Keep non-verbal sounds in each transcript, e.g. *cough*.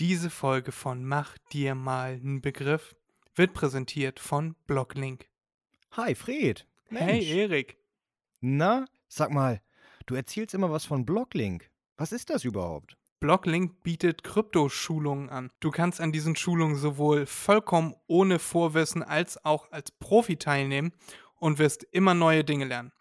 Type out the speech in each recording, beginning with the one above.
Diese Folge von Mach dir mal einen Begriff wird präsentiert von Blocklink. Hi, Fred. Hey, Mensch. Erik. Na, sag mal, du erzählst immer was von Blocklink. Was ist das überhaupt? Blocklink bietet Kryptoschulungen an. Du kannst an diesen Schulungen sowohl vollkommen ohne Vorwissen als auch als Profi teilnehmen und wirst immer neue Dinge lernen.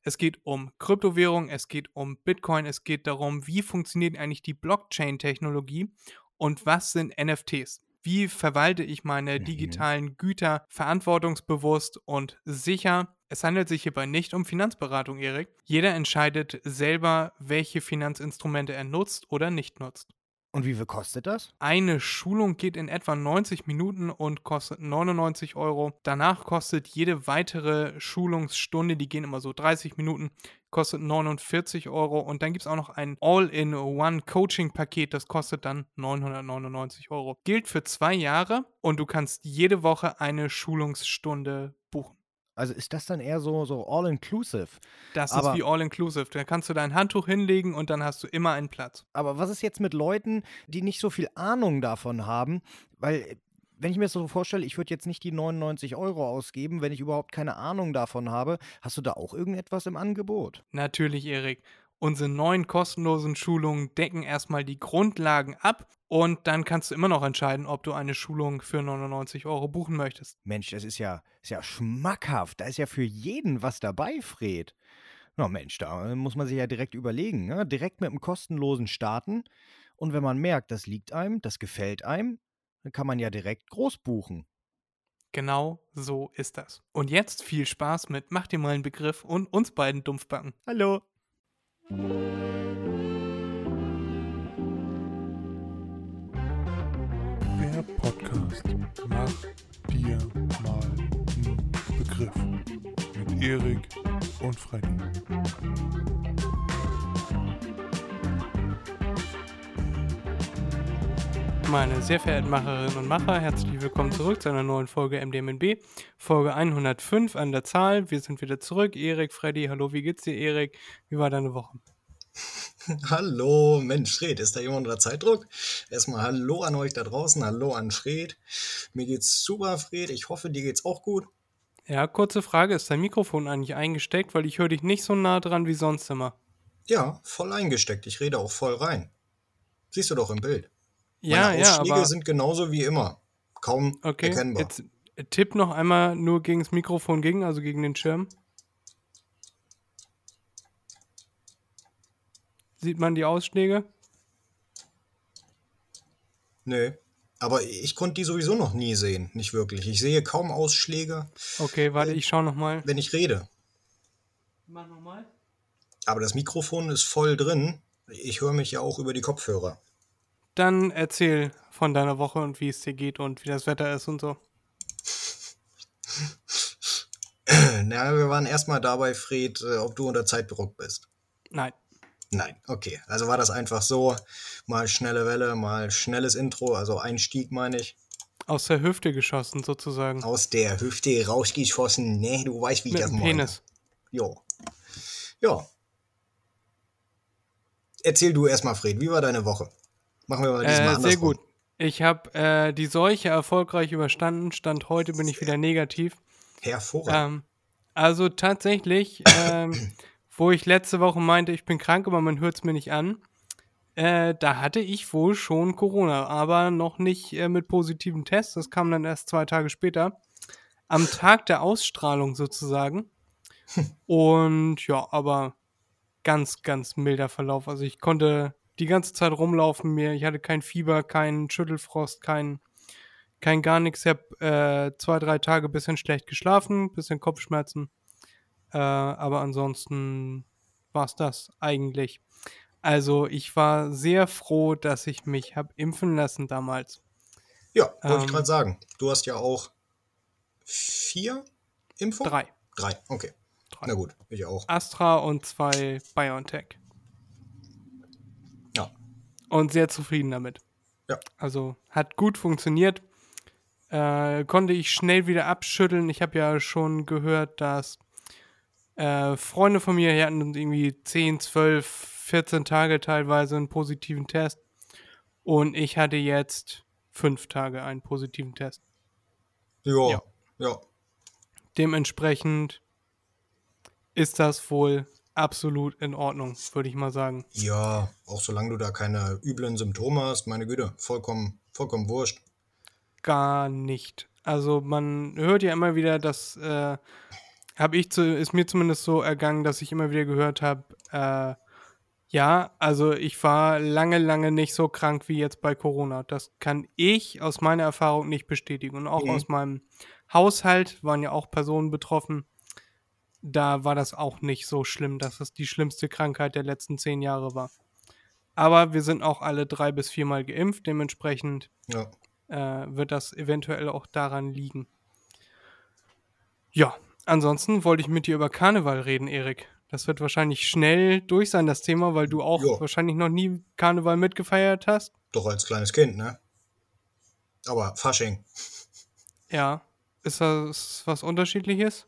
Es geht um Kryptowährung, es geht um Bitcoin, es geht darum, wie funktioniert eigentlich die Blockchain-Technologie und was sind NFTs. Wie verwalte ich meine Mhm. digitalen Güter verantwortungsbewusst und sicher? Es handelt sich hierbei nicht um Finanzberatung, Erik. Jeder entscheidet selber, welche Finanzinstrumente er nutzt oder nicht nutzt. Und wie viel kostet das? Eine Schulung geht in etwa 90 Minuten und kostet 99 Euro. Danach kostet jede weitere Schulungsstunde, die gehen immer so 30 Minuten, kostet 49 Euro. Und dann gibt es auch noch ein All-in-One-Coaching-Paket, das kostet dann 999 Euro. Gilt für zwei Jahre und du kannst jede Woche eine Schulungsstunde. Also ist das dann eher so, so all-inclusive? Das Aber- ist wie All-Inclusive. Da kannst du dein Handtuch hinlegen und dann hast du immer einen Platz. Aber was ist jetzt mit Leuten, die nicht so viel Ahnung davon haben? Weil, äh, wenn ich mir das so vorstelle, ich würde jetzt nicht die 99 Euro ausgeben, wenn ich überhaupt keine Ahnung davon habe. Hast du da auch irgendetwas im Angebot? Natürlich, Erik. Unsere neuen kostenlosen Schulungen decken erstmal die Grundlagen ab und dann kannst du immer noch entscheiden, ob du eine Schulung für 99 Euro buchen möchtest. Mensch, das ist ja, ist ja schmackhaft. Da ist ja für jeden was dabei, Fred. Na Mensch, da äh, muss man sich ja direkt überlegen. Ne? Direkt mit einem kostenlosen starten. Und wenn man merkt, das liegt einem, das gefällt einem, dann kann man ja direkt groß buchen. Genau so ist das. Und jetzt viel Spaß mit Mach dir mal einen Begriff und uns beiden Dumpfbacken. Hallo. Der Podcast Mach dir mal einen Begriff mit Erik und Freddy. Meine sehr verehrten Macherinnen und Macher, herzlich willkommen zurück zu einer neuen Folge MDMNB. Folge 105 an der Zahl. Wir sind wieder zurück. Erik, Freddy, hallo, wie geht's dir, Erik? Wie war deine Woche? *laughs* Hallo, Mensch, Fred, ist da jemand unter Zeitdruck? Erstmal Hallo an euch da draußen, Hallo an Fred. Mir geht's super, Fred. Ich hoffe, dir geht's auch gut. Ja, kurze Frage, ist dein Mikrofon eigentlich eingesteckt? Weil ich höre dich nicht so nah dran wie sonst immer. Ja, voll eingesteckt. Ich rede auch voll rein. Siehst du doch im Bild. Ja, Meine ja, Ausschläge aber sind genauso wie immer. Kaum okay. erkennbar. Jetzt äh, tipp noch einmal nur gegen das Mikrofon gegen, also gegen den Schirm. Sieht man die Ausschläge? Nö. Aber ich konnte die sowieso noch nie sehen. Nicht wirklich. Ich sehe kaum Ausschläge, Okay, warte, ich schau noch mal. wenn ich rede. Mach noch mal. Aber das Mikrofon ist voll drin. Ich höre mich ja auch über die Kopfhörer. Dann erzähl von deiner Woche und wie es dir geht und wie das Wetter ist und so. Na, wir waren erstmal dabei, Fred, äh, ob du unter Zeitdruck bist. Nein. Nein, okay. Also war das einfach so, mal schnelle Welle, mal schnelles Intro, also Einstieg meine ich. Aus der Hüfte geschossen sozusagen. Aus der Hüfte rausgeschossen. Nee, du weißt, wie ich Mit das dem meine. Penis. Jo. Ja. Erzähl du erstmal, Fred, wie war deine Woche? Machen wir mal diesmal Äh, andersrum. sehr gut. Ich habe äh, die Seuche erfolgreich überstanden. Stand heute bin ich wieder negativ. Hervorragend. Ähm, also tatsächlich, ähm, *clears throat* wo ich letzte Woche meinte, ich bin krank, aber man hört es mir nicht an, äh, da hatte ich wohl schon Corona, aber noch nicht äh, mit positiven Tests. Das kam dann erst zwei Tage später. Am Tag der Ausstrahlung sozusagen. *laughs* Und ja, aber ganz, ganz milder Verlauf. Also ich konnte die ganze Zeit rumlaufen mir. Ich hatte kein Fieber, keinen Schüttelfrost, kein, kein gar nichts. Ich habe äh, zwei, drei Tage bisschen schlecht geschlafen, bisschen Kopfschmerzen. Äh, aber ansonsten war es das eigentlich. Also ich war sehr froh, dass ich mich habe impfen lassen damals. ja, wollte ich ähm, gerade sagen. Du hast ja auch vier Impfungen? Drei. Drei, okay. Drei. Na gut, ich auch. Astra und zwei BioNTech. Und sehr zufrieden damit. Ja. Also hat gut funktioniert. Äh, konnte ich schnell wieder abschütteln. Ich habe ja schon gehört, dass äh, Freunde von mir die hatten irgendwie 10, 12, 14 Tage teilweise einen positiven Test. Und ich hatte jetzt fünf Tage einen positiven Test. Ja, Ja. ja. Dementsprechend ist das wohl absolut in Ordnung, würde ich mal sagen. Ja, auch solange du da keine üblen Symptome hast, meine Güte, vollkommen, vollkommen wurscht. Gar nicht. Also man hört ja immer wieder, dass äh, habe ich zu, ist mir zumindest so ergangen, dass ich immer wieder gehört habe, äh, ja, also ich war lange, lange nicht so krank wie jetzt bei Corona. Das kann ich aus meiner Erfahrung nicht bestätigen. Und auch Mhm. aus meinem Haushalt waren ja auch Personen betroffen. Da war das auch nicht so schlimm, dass es die schlimmste Krankheit der letzten zehn Jahre war. Aber wir sind auch alle drei bis viermal geimpft. Dementsprechend Ja. äh, wird das eventuell auch daran liegen. Ja, ansonsten wollte ich mit dir über Karneval reden, Erik. Das wird wahrscheinlich schnell durch sein, das Thema, weil du auch Jo. wahrscheinlich noch nie Karneval mitgefeiert hast. Doch als kleines Kind, ne? Aber Fasching. Ja. Ist das was Unterschiedliches?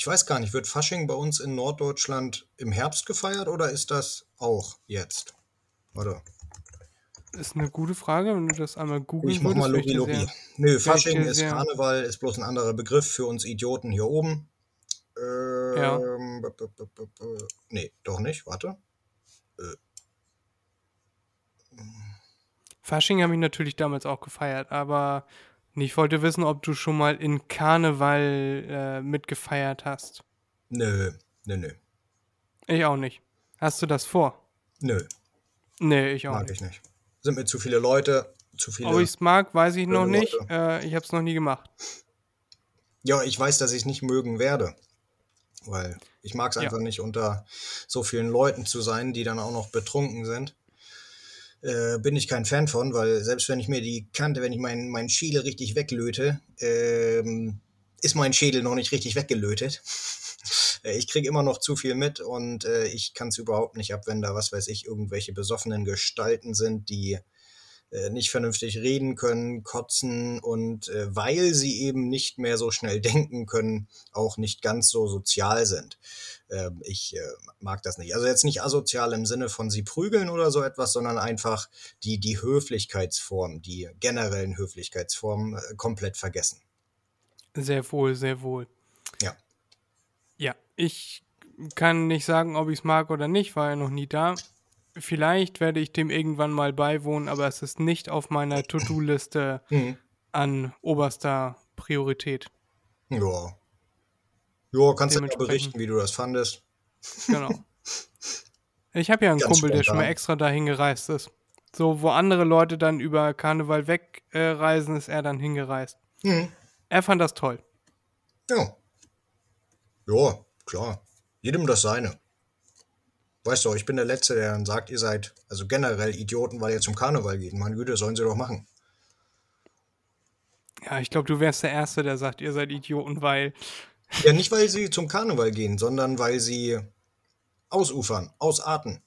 Ich weiß gar nicht, wird Fasching bei uns in Norddeutschland im Herbst gefeiert oder ist das auch jetzt? Warte, Ist eine gute Frage, wenn du das einmal googeln ich mach mal dir Lobi. Nö, Fasching ist sehr- Karneval, ist bloß ein anderer Begriff für uns Idioten hier oben. Ähm, b- b- b- b- Nee, doch nicht, warte. Fasching habe ich natürlich damals auch gefeiert, aber ich wollte wissen, ob du schon mal in Karneval äh, mitgefeiert hast. Nö, nö, nö. Ich auch nicht. Hast du das vor? Nö, Nee, ich auch mag nicht. ich nicht. Sind mir zu viele Leute, zu viele. Ob ich es mag, weiß ich noch nicht. Äh, ich habe es noch nie gemacht. Ja, ich weiß, dass ich es nicht mögen werde. Weil ich mag es Ja. einfach nicht, unter so vielen Leuten zu sein, die dann auch noch betrunken sind. Äh, bin ich kein Fan von, weil selbst wenn ich mir die Kante, wenn ich meinen meinen Schädel richtig weglöte, ähm, ist mein Schädel noch nicht richtig weggelötet. *laughs* Äh, Ich kriege immer noch zu viel mit und äh, ich kann es überhaupt nicht ab, wenn da, was weiß ich, irgendwelche besoffenen Gestalten sind, die nicht vernünftig reden können, kotzen und äh, weil sie eben nicht mehr so schnell *laughs* denken können, auch nicht ganz so sozial sind. Ähm, ich äh, mag das nicht. Also jetzt nicht asozial im Sinne von sie prügeln oder so etwas, sondern einfach die, die Höflichkeitsform, die generellen Höflichkeitsformen äh, komplett vergessen. Sehr wohl, sehr wohl. Ja. Ja, ich kann nicht sagen, ob ich es mag oder nicht, war ja noch nie da. Vielleicht werde ich dem irgendwann mal beiwohnen, aber es ist nicht auf meiner To-Do-Liste Mhm. an oberster Priorität. Ja. Ja, kannst du ja berichten, wie du das fandest. Genau. *laughs* Ich habe ja einen Ganz Kumpel, der schon mal extra dahin gereist ist. So, wo andere Leute dann über Karneval wegreisen, äh, ist er dann hingereist. Mhm. Er fand das toll. Ja. Ja, klar. Jedem das seine. Weißt du, ich bin der Letzte, der dann sagt, ihr seid also generell Idioten, weil ihr zum Karneval geht. Meine Güte, sollen sie doch machen. Ja, ich glaube, du wärst der Erste, der sagt, ihr seid Idioten, weil *laughs* Ja, nicht weil sie zum Karneval gehen, sondern weil sie ausufern, ausarten.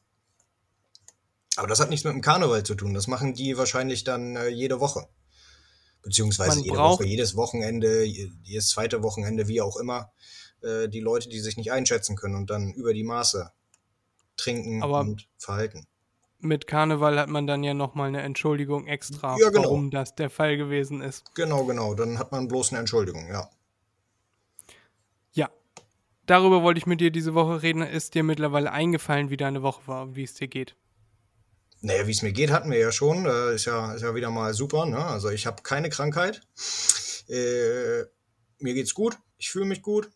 Aber das hat nichts mit dem Karneval zu tun. Das machen die wahrscheinlich dann äh, jede Woche. Beziehungsweise Man jede Woche, jedes Wochenende, je- jedes zweite Wochenende, wie auch immer. Äh, die Leute, die sich nicht einschätzen können und dann über die Maße trinken Aber- und verhalten. mit Karneval hat man dann ja nochmal eine Entschuldigung extra, Ja, genau. warum das der Fall gewesen ist. Genau, genau. Dann hat man bloß eine Entschuldigung, ja. Ja. Darüber wollte ich mit dir diese Woche reden. Ist dir mittlerweile eingefallen, wie deine Woche war und wie es dir geht? Naja, wie es mir geht, hatten wir ja schon. Äh, ist, ja, ist ja wieder mal super. Ne? Also ich habe keine Krankheit. Äh, mir geht's gut. Ich fühle mich gut.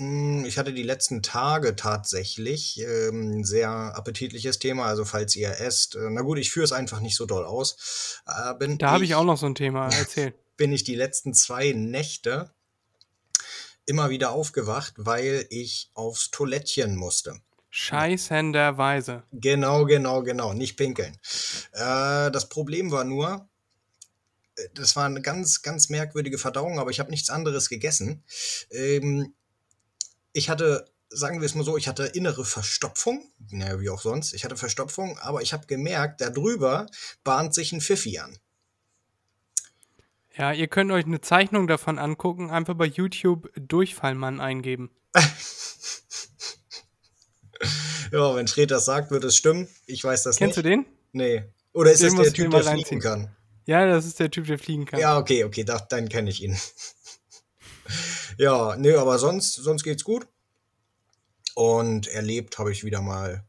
Mm, Ich hatte die letzten Tage tatsächlich ähm, ein sehr appetitliches Thema. Also falls ihr esst, äh, na gut, ich führe es einfach nicht so doll aus. Äh, bin Da habe ich auch noch so ein Thema. *laughs* Erzähl. bin ich die letzten zwei Nächte immer wieder aufgewacht, weil ich aufs Toilettchen musste. Scheißenderweise. Genau, genau, genau. Nicht pinkeln. Äh, das Problem war nur, äh, das war eine ganz, ganz merkwürdige Verdauung, aber ich habe nichts anderes gegessen. Ähm, ich hatte, sagen wir es mal so, ich hatte innere Verstopfung. Naja, wie auch sonst. Ich hatte Verstopfung, aber ich habe gemerkt, darüber bahnt sich ein Pfiffi an. Ja, ihr könnt euch eine Zeichnung davon angucken, einfach bei YouTube Durchfallmann eingeben. *laughs* Ja, wenn Fred das sagt, wird es stimmen. Ich weiß das Kennst nicht. du den? Nee. Oder ist Den das der Typ, der fliegen kann? Ja, das ist der Typ, der fliegen kann. Ja, okay, okay, da, dann kenne ich ihn. Ja, nee, aber sonst, sonst geht's gut. Und erlebt habe ich wieder mal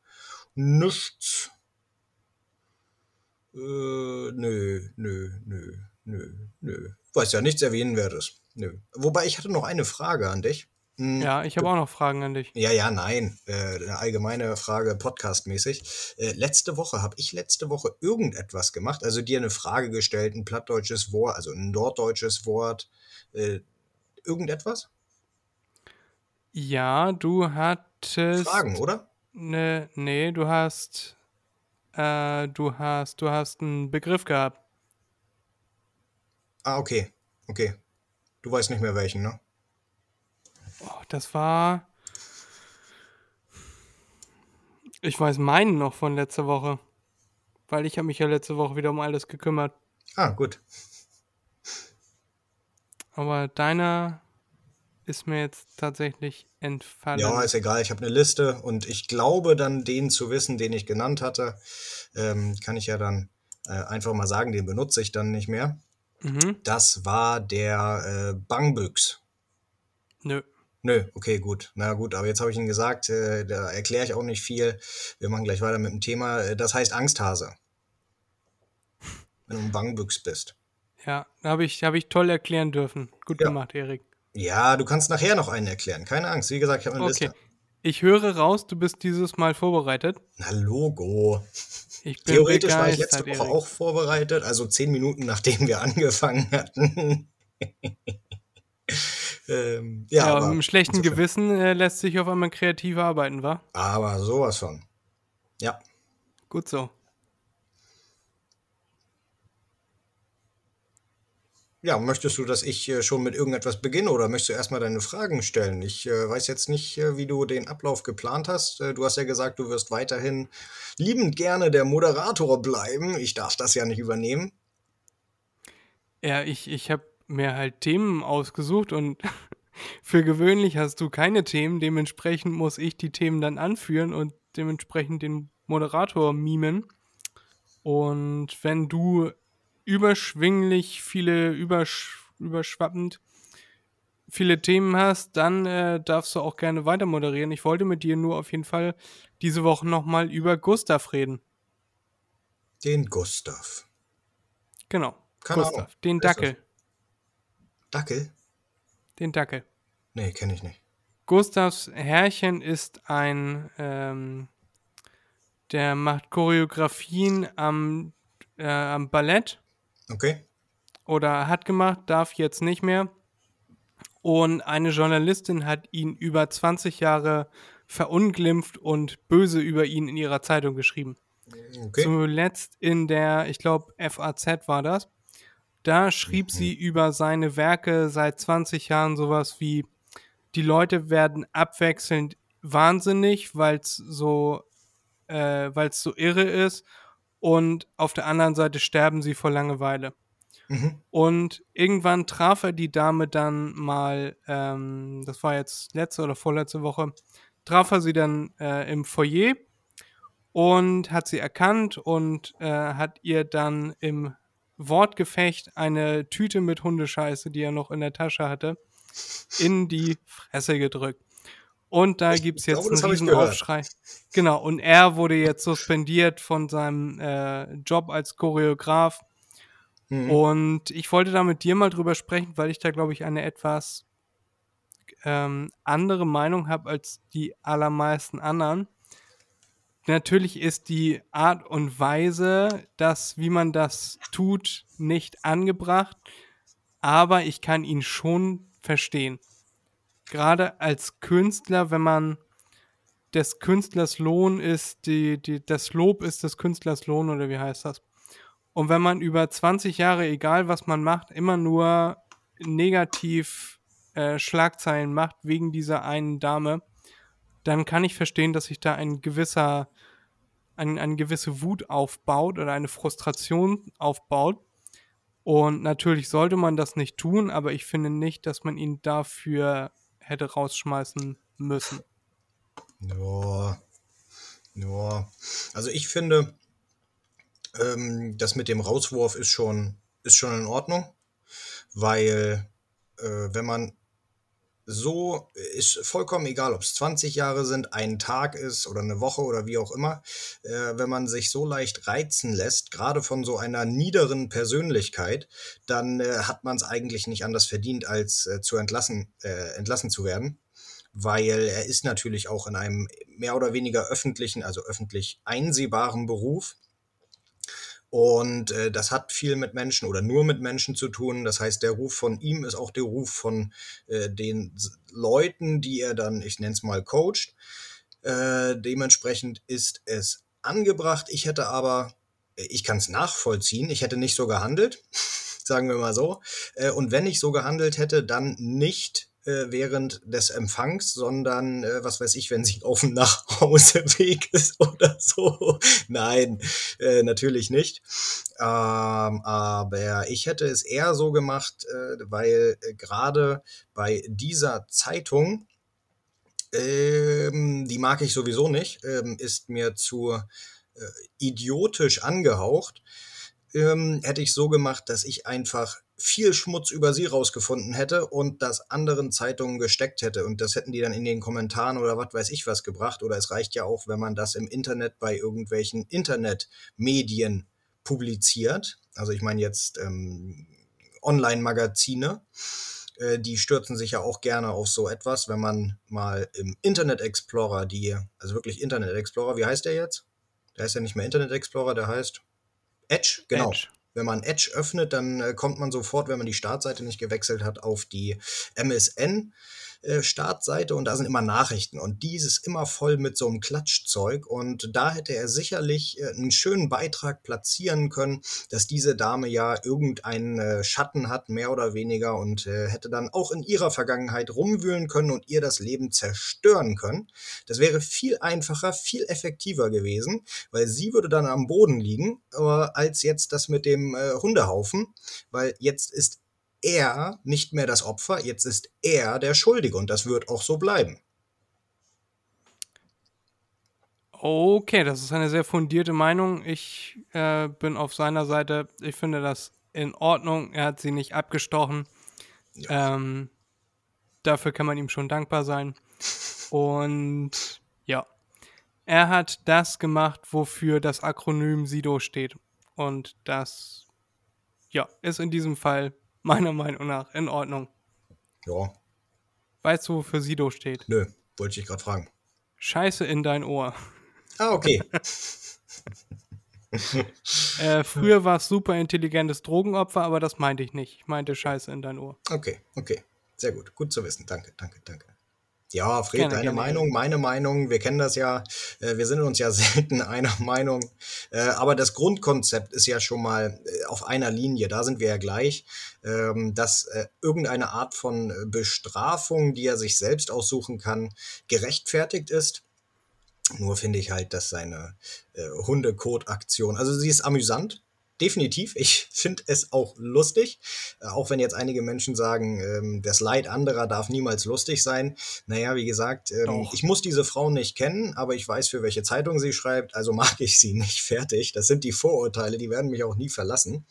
nichts. Äh, nö, nö, nö, nö, nö. Weiß ja nichts Erwähnenwertes. Nö. Wobei ich hatte noch eine Frage an dich. Hm, Ja, ich habe auch noch Fragen an dich. ja, ja, nein. Äh, eine allgemeine Frage, podcastmäßig. Äh, letzte Woche, habe ich letzte Woche irgendetwas gemacht? Also dir eine Frage gestellt, ein plattdeutsches Wort, also ein norddeutsches Wort. Äh, irgendetwas? Ja, du hattest. Fragen, oder? Ne, nee, du hast. Äh, du hast. Du hast einen Begriff gehabt. Ah, okay. Okay. Du weißt nicht mehr welchen, ne? Oh, das war. Ich weiß meinen noch von letzter Woche. Weil ich habe mich ja letzte Woche wieder um alles gekümmert. Ah, gut. Aber deiner ist mir jetzt tatsächlich entfallen. Ja, ist egal. Ich habe eine Liste und ich glaube dann, den zu wissen, den ich genannt hatte, ähm, kann ich ja dann äh, einfach mal sagen, den benutze ich dann nicht mehr. mhm. Das war der äh, Bangbüchs. Nö. Nö, okay, gut. Na gut, aber jetzt habe ich Ihnen gesagt, äh, da erkläre ich auch nicht viel. Wir machen gleich weiter mit dem Thema. Äh, Das heißt Angsthase. Wenn du ein Bangbüchs bist. Ja, habe ich, hab ich toll erklären dürfen. Gut Ja. gemacht, Erik. Ja, du kannst nachher noch einen erklären. Keine Angst. Wie gesagt, ich habe eine Okay. Liste. Ich höre raus, du bist dieses Mal vorbereitet. Na, Logo. Theoretisch war ich letzte Woche Erik. auch vorbereitet, also zehn Minuten nachdem wir *laughs* angefangen hatten. *laughs* ähm, ja, Ja, aber, mit einem schlechten insofern- Gewissen äh, lässt sich auf einmal kreativ arbeiten, wa? aber sowas von. Ja. Gut so. Ja, möchtest du, dass ich äh, schon mit irgendetwas beginne oder möchtest du erstmal deine Fragen stellen? Ich äh, weiß jetzt nicht, äh, wie du den Ablauf geplant hast. Äh, du hast ja gesagt, du wirst weiterhin liebend gerne der Moderator bleiben. Ich darf das ja nicht übernehmen. Ja, ich, ich habe mir halt Themen ausgesucht und *laughs* für gewöhnlich hast du keine Themen. Dementsprechend muss ich die Themen dann anführen und dementsprechend den Moderator mimen. Und wenn du überschwinglich viele, übersch überschwappend viele Themen hast, dann äh, darfst du auch gerne weiter moderieren. Ich wollte mit dir nur auf jeden Fall diese Woche nochmal über Gustav reden. Den Gustav. Genau. Keine Gustav. Ahnung. Den? Dackel. Dackel? Den Dackel. Nee, kenne ich nicht. Gustavs Herrchen ist ein, ähm, der macht Choreografien am, äh, am Ballett Okay. oder hat gemacht, darf jetzt nicht mehr. Und eine Journalistin hat ihn über 20 Jahre verunglimpft und böse über ihn in ihrer Zeitung geschrieben. Okay. Zuletzt in der, ich glaube, FAZ war das. Da schrieb sie über seine Werke seit 20 Jahren sowas wie, die Leute werden abwechselnd wahnsinnig, weil es so, äh, weil es so irre ist und auf der anderen Seite sterben sie vor Langeweile. Mhm. Und irgendwann traf er die Dame dann mal, ähm, das war jetzt letzte oder vorletzte Woche, traf er sie dann äh, im Foyer und hat sie erkannt und äh, hat ihr dann im Wortgefecht eine Tüte mit Hundescheiße, die er noch in der Tasche hatte, in die Fresse gedrückt. Und da Ich gibt es glaube, jetzt das einen riesen. Aufschrei. Genau, und er wurde jetzt suspendiert von seinem äh, Job als Choreograf. Mhm. Und ich wollte da mit dir mal drüber sprechen, weil ich da, glaube ich, eine etwas ähm, andere Meinung habe als die allermeisten anderen. Natürlich ist die Art und Weise, das, wie man das tut, nicht angebracht, aber ich kann ihn schon verstehen. Gerade als Künstler, wenn man des Künstlers Lohn ist, die, die, das Lob ist des Künstlers Lohn oder wie heißt das? Und wenn man über 20 Jahre, egal was man macht, immer nur negativ äh, Schlagzeilen macht wegen dieser einen Dame, dann kann ich verstehen, dass sich da ein gewisser, ein, eine gewisse Wut aufbaut oder eine Frustration aufbaut. Und natürlich sollte man das nicht tun, aber ich finde nicht, dass man ihn dafür hätte rausschmeißen müssen. Ja. Ja. Also ich finde, ähm, das mit dem Rauswurf ist schon, ist schon in Ordnung, weil äh, wenn man so ist vollkommen egal, ob es 20 Jahre sind, ein Tag ist oder eine Woche oder wie auch immer, äh, wenn man sich so leicht reizen lässt, gerade von so einer niederen Persönlichkeit, dann äh, hat man es eigentlich nicht anders verdient, als äh, zu entlassen, äh, entlassen zu werden. Weil er ist natürlich auch in einem mehr oder weniger öffentlichen, also öffentlich einsehbaren Beruf. Und äh, das hat viel mit Menschen oder nur mit Menschen zu tun. Das heißt, der Ruf von ihm ist auch der Ruf von äh, den Leuten, die er dann, ich nenne es mal, coacht. Äh, dementsprechend ist es angebracht. Ich hätte aber, ich kann es nachvollziehen, ich hätte nicht so gehandelt, *laughs* sagen wir mal so. Äh, und wenn ich so gehandelt hätte, dann nicht äh, während des Empfangs, sondern äh, was weiß ich, wenn sie *laughs* auf dem Nachhauseweg ist oder so. *laughs* Nein, äh, natürlich nicht. Ähm, aber ich hätte es eher so gemacht, äh, weil äh, gerade bei dieser Zeitung, ähm, die mag ich sowieso nicht, ähm, ist mir zu äh, idiotisch angehaucht. Ähm, hätte ich so gemacht, dass ich einfach viel Schmutz über sie rausgefunden hätte und das anderen Zeitungen gesteckt hätte. Und das hätten die dann in den Kommentaren oder was weiß ich was gebracht. Oder es reicht ja auch, wenn man das im Internet bei irgendwelchen Internetmedien publiziert. Also ich meine jetzt ähm, Online-Magazine. Äh, die stürzen sich ja auch gerne auf so etwas, wenn man mal im Internet Explorer die, also wirklich Internet Explorer, wie heißt der jetzt? Der heißt ja nicht mehr Internet Explorer, der heißt Edge, genau. Edge. Wenn man Edge öffnet, dann äh, kommt man sofort, wenn man die Startseite nicht gewechselt hat, auf die MSN. Äh, Startseite und da sind immer Nachrichten und dieses immer voll mit so einem Klatschzeug und da hätte er sicherlich äh, einen schönen Beitrag platzieren können, dass diese Dame ja irgendeinen äh, Schatten hat, mehr oder weniger und hätte dann auch in ihrer Vergangenheit rumwühlen können und ihr das Leben zerstören können. Das wäre viel einfacher, viel effektiver gewesen, weil sie würde dann am Boden liegen, als jetzt das mit dem Hundehaufen, weil jetzt ist er nicht mehr das Opfer, jetzt ist er der Schuldige und das wird auch so bleiben. Okay, das ist eine sehr fundierte Meinung. Ich äh, bin auf seiner Seite. Ich finde das in Ordnung. Er hat sie nicht abgestochen. Ja. Ähm, dafür kann man ihm schon dankbar sein. Und ja, er hat das gemacht, wofür das Akronym SIDO steht. Und das ja, ist in diesem Fall *laughs* meiner Meinung nach in Ordnung. Ja. Weißt du, wofür Sido steht? Nö, wollte ich gerade fragen. Scheiße in dein Ohr. Ah, okay. *laughs* *laughs* äh, früher war es super intelligentes Drogenopfer, aber das meinte ich nicht. Ich meinte Scheiße in dein Ohr. Okay, okay. Sehr gut. Gut zu wissen. Danke, danke, danke. Ja, Fred, gerne, deine gerne. Meinung, meine Meinung, wir kennen das ja, äh, wir sind uns ja *laughs* selten einer Meinung, äh, aber das Grundkonzept ist ja schon mal äh, auf einer Linie, da sind wir ja gleich, ähm, dass irgendeine Art von Bestrafung, die er sich selbst aussuchen kann, gerechtfertigt ist. Nur finde ich halt, dass seine Hundekot-Aktion, also sie ist amüsant, definitiv. Ich finde es auch lustig, äh, auch wenn jetzt einige Menschen sagen, ähm, das Leid anderer darf niemals lustig sein. Naja, wie gesagt, ähm, ich muss diese Frau nicht kennen, aber ich weiß, für welche Zeitung sie schreibt, also *laughs* mag ich sie nicht fertig. Das sind die Vorurteile, die werden mich auch nie verlassen.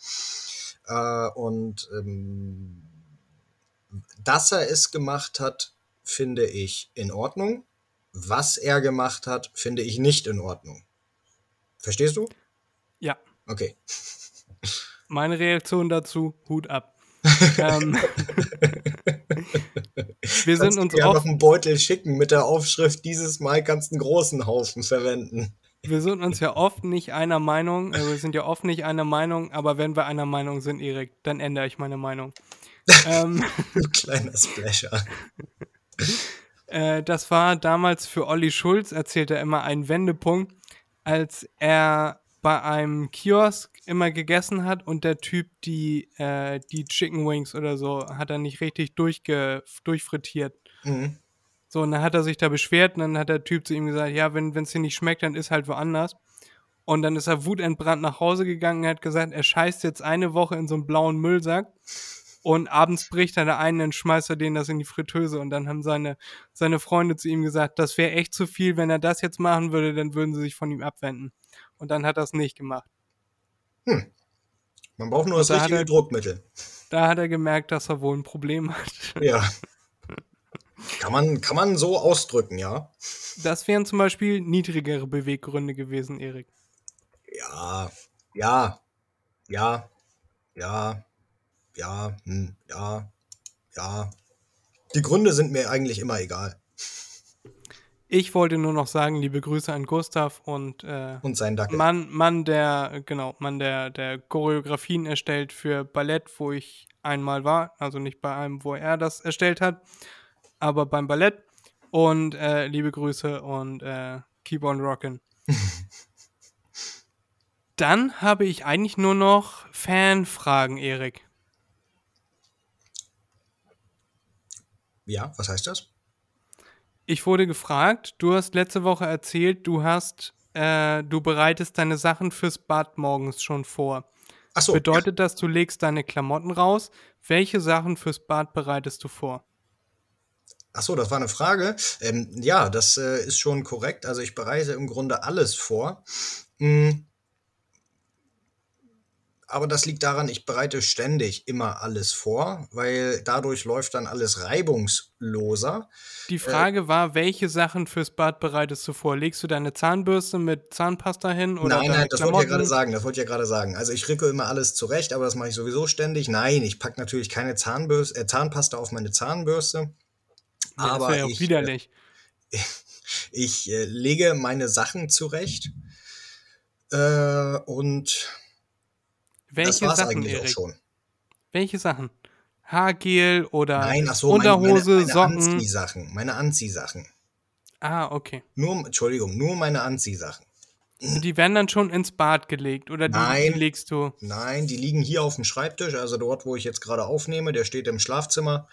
Äh, und ähm, dass er es gemacht hat, finde ich in Ordnung. Was er gemacht hat, finde ich nicht in Ordnung. Verstehst du? Okay. Meine Reaktion dazu, Hut ab. *laughs* ähm, wir sind uns ja noch einen Beutel schicken mit der Aufschrift, dieses Mal kannst einen großen Haufen verwenden. Wir sind uns ja oft nicht einer Meinung, äh, wir sind ja oft nicht einer Meinung, aber wenn wir einer Meinung sind, Erik, dann ändere ich meine Meinung. ähm, *laughs* Kleiner Splasher. *laughs* äh, das war damals für Olli Schulz, erzählt er immer, ein Wendepunkt, als er bei einem Kiosk immer gegessen hat und der Typ die, äh, die Chicken Wings oder so hat er nicht richtig durchge durchfrittiert. Mhm. So, und dann hat er sich da beschwert und dann hat der Typ zu ihm gesagt, ja, wenn es dir nicht schmeckt, dann ist halt woanders. Und dann ist er wutentbrannt nach Hause gegangen und hat gesagt, er scheißt jetzt eine Woche in so einen blauen Müllsack und abends bricht er da einen, dann schmeißt er den das in die Fritteuse und dann haben seine, seine Freunde zu ihm gesagt, das wäre echt zu viel, wenn er das jetzt machen würde, dann würden sie sich von ihm abwenden. Und dann hat er es nicht gemacht. Man braucht nur das da richtige er- Druckmittel. Da hat er gemerkt, dass er wohl ein Problem hat. Ja. Kann man, kann man so ausdrücken, ja. Das wären zum Beispiel niedrigere Beweggründe gewesen, Erik. Ja, ja, ja, ja, ja, hm, ja, ja. Die Gründe sind mir eigentlich immer egal. Ich wollte nur noch sagen, liebe Grüße an Gustav und äh, Und sein Dackel. Mann, Mann, der, genau, Mann, der, der Choreografien erstellt für Ballett, wo ich einmal war. Also nicht bei einem, wo er das erstellt hat, aber beim Ballett. Und äh, liebe Grüße und äh, keep on rockin'. *laughs* Dann habe ich eigentlich nur noch Fanfragen, Erik. Ja, was heißt das? Ich wurde gefragt, du hast letzte Woche erzählt, du hast, äh, du bereitest deine Sachen fürs Bad morgens schon vor. Achso, Bedeutet das, du legst deine Klamotten raus? Welche Sachen fürs Bad bereitest du vor? Achso, das war eine Frage. Ähm, ja, das äh, ist schon korrekt. Also ich bereite im Grunde alles vor. Mm. Aber das liegt daran, ich bereite ständig immer alles vor, weil dadurch läuft dann alles reibungsloser. Die Frage war, welche Sachen fürs Bad bereitest du vor? Legst du deine Zahnbürste mit Zahnpasta hin oder nein, nein, das wollte ich ja gerade sagen. Das wollte ich ja gerade sagen. Also ich rücke immer alles zurecht, aber das mache ich sowieso ständig. Nein, ich packe natürlich keine Zahnbürste, äh, Zahnpasta auf meine Zahnbürste. Ja, das aber wäre ja auch ich, widerlich. *laughs* Ich äh, lege meine Sachen zurecht. Äh, und das welche war's Sachen, eigentlich auch schon. Welche Sachen? Haargel oder Nein, ach so, meine, Unterhose, meine, meine Socken? Anziehsachen. Meine Anziehsachen. Ah, okay. Nur, Entschuldigung, nur meine Anziehsachen. Die werden dann schon ins Bad gelegt oder die, Nein. die legst du? Nein, die liegen hier auf dem Schreibtisch, also dort, wo ich jetzt gerade aufnehme, der steht im Schlafzimmer.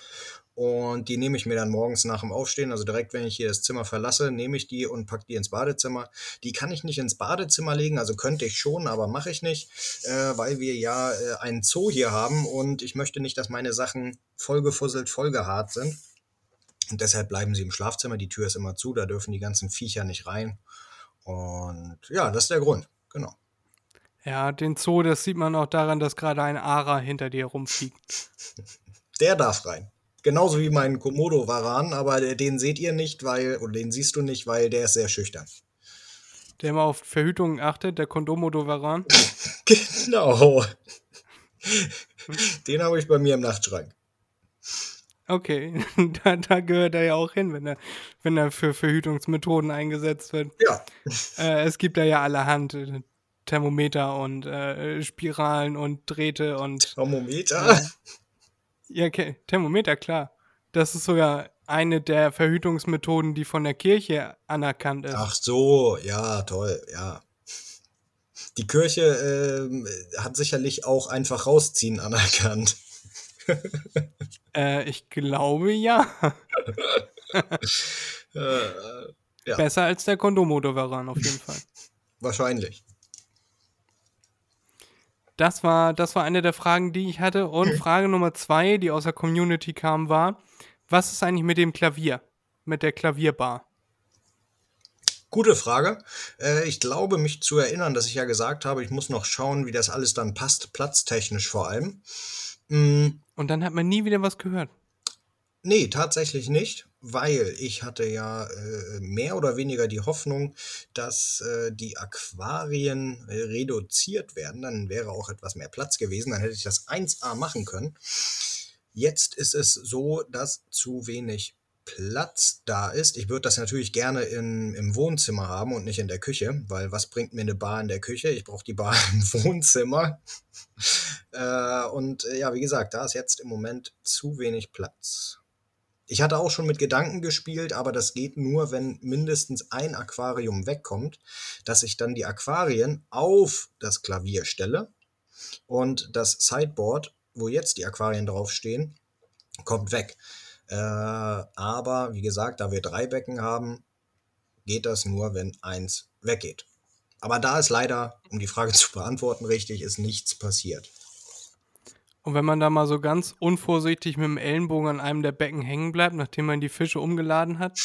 Und die nehme ich mir dann morgens nach dem Aufstehen, also direkt, wenn ich hier das Zimmer verlasse, nehme ich die und packe die ins Badezimmer. Die kann ich nicht ins Badezimmer legen, also könnte ich schon, aber mache ich nicht, äh, weil wir ja äh, einen Zoo hier haben und ich möchte nicht, dass meine Sachen vollgefusselt, vollgehaart sind. Und deshalb bleiben sie im Schlafzimmer, die Tür ist immer zu, da dürfen die ganzen Viecher nicht rein. Und ja, das ist der Grund, genau. Ja, den Zoo, das sieht man auch daran, dass gerade ein Ara hinter dir rumfliegt. *laughs* Der darf rein. Genauso wie mein Komodo-Varan, aber den seht ihr nicht, weil, oder den siehst du nicht, weil der ist sehr schüchtern. Der immer auf Verhütung achtet, der Kondomodo-Varan. *laughs* Genau. Den habe ich bei mir im Nachtschrank. Okay, *laughs* da, da gehört er ja auch hin, wenn er, wenn er für Verhütungsmethoden eingesetzt wird. Ja, Äh, es gibt da ja allerhand äh, Thermometer und äh, Spiralen und Drähte und Thermometer. Ja, okay, Thermometer, klar. Das ist sogar eine der Verhütungsmethoden, die von der Kirche anerkannt ist. Ach so, ja, toll, ja. Die Kirche ähm, hat sicherlich auch einfach rausziehen anerkannt. *laughs* Äh, ich glaube ja. *laughs* Äh, Ja. Besser als der Kondomodo-Varan auf jeden Fall. wahrscheinlich. Das war, das war eine der Fragen, die ich hatte. Und Frage Nummer zwei, die aus der Community kam, war: Was ist eigentlich mit dem Klavier? Mit der Klavierbar? Gute Frage. Äh, ich glaube, mich zu erinnern, dass ich ja gesagt habe, ich muss noch schauen, wie das alles dann passt, platztechnisch vor allem. Mm, Und dann hat man nie wieder was gehört. Nee, tatsächlich nicht, weil ich hatte ja äh, mehr oder weniger die Hoffnung, dass äh, die Aquarien äh, reduziert werden. Dann wäre auch etwas mehr Platz gewesen. Dann hätte ich das 1A machen können. Jetzt ist es so, dass zu wenig Platz da ist. Ich würde das natürlich gerne in, im Wohnzimmer haben und nicht in der Küche, weil was bringt mir eine Bar in der Küche? Ich brauche die Bar *laughs* im Wohnzimmer. äh, und äh, ja, wie gesagt, da ist jetzt im Moment zu wenig Platz. Ich hatte auch schon mit Gedanken gespielt, aber das geht nur, wenn mindestens ein Aquarium wegkommt, dass ich dann die Aquarien auf das Klavier stelle und das Sideboard, wo jetzt die Aquarien draufstehen, kommt weg. Äh, aber wie gesagt, da wir drei Becken haben, geht das nur, wenn eins weggeht. Aber da ist leider, um die Frage *laughs* zu beantworten, richtig, ist nichts passiert. Und wenn man da mal so ganz unvorsichtig mit dem Ellenbogen an einem der Becken hängen bleibt, nachdem man die Fische umgeladen hat,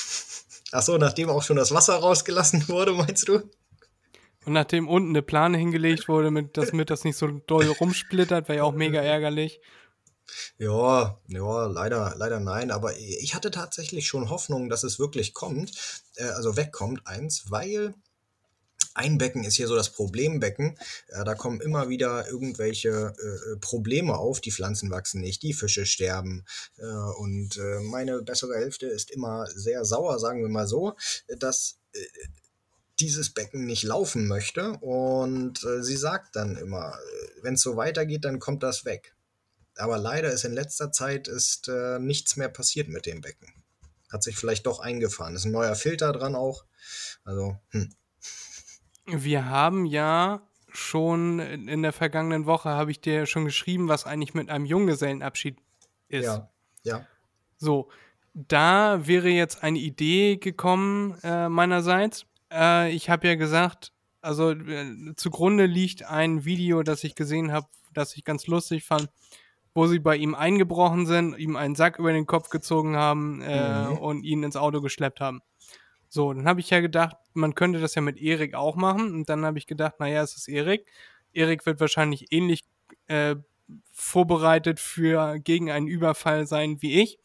Ach so, nachdem auch schon das Wasser rausgelassen wurde, meinst du? Und nachdem unten eine Plane hingelegt wurde, mit, damit das nicht so doll rumsplittert, wäre ja auch mega ärgerlich. Ja, ja, leider, leider nein. Aber ich hatte tatsächlich schon Hoffnung, dass es wirklich kommt, äh, also wegkommt eins, weil ein Becken ist hier so das Problembecken. Äh, da kommen immer wieder irgendwelche äh, Probleme auf. Die Pflanzen wachsen nicht, die Fische sterben. Äh, und äh, meine bessere Hälfte ist immer sehr sauer, sagen wir mal so, dass äh, dieses Becken nicht laufen möchte. Und äh, sie sagt dann immer, wenn es so weitergeht, dann kommt das weg. Aber leider ist in letzter Zeit ist nichts mehr passiert mit dem Becken. Hat sich vielleicht doch eingefahren. Ist ein neuer Filter dran auch. Also, hm. Wir haben ja schon in der vergangenen Woche, habe ich dir schon geschrieben, was eigentlich mit einem Junggesellenabschied ist. Ja, ja. So, da wäre jetzt eine Idee gekommen äh, meinerseits. Äh, ich habe ja gesagt, also äh, zugrunde liegt ein Video, das ich gesehen habe, das ich ganz lustig fand, wo sie bei ihm eingebrochen sind, ihm einen Sack über den Kopf gezogen haben äh, mhm. und ihn ins Auto geschleppt haben. So, dann habe ich ja gedacht, man könnte das ja mit Erik auch machen. Und dann habe ich gedacht, naja, es ist Erik. Erik wird wahrscheinlich ähnlich äh, vorbereitet für gegen einen Überfall sein wie ich.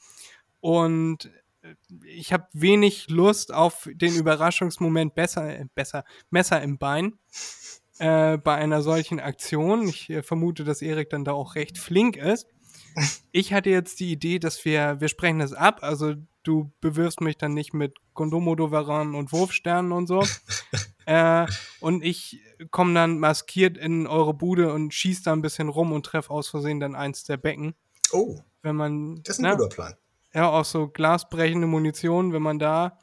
Und äh, ich habe wenig Lust auf den Überraschungsmoment besser, besser, Messer im Bein äh, bei einer solchen Aktion. Ich äh, vermute, dass Erik dann da auch recht flink ist. Ich hatte jetzt die Idee, dass wir, wir sprechen das ab, also du bewirfst mich dann nicht mit Kondomodoveran und Wurfsternen und so. *laughs* äh, und ich komme dann maskiert in eure Bude und schieß da ein bisschen rum und treffe aus Versehen dann eins der Becken. Oh. Wenn man. Das ist ein ne, guter Plan. Ja, auch so glasbrechende Munition, wenn man da,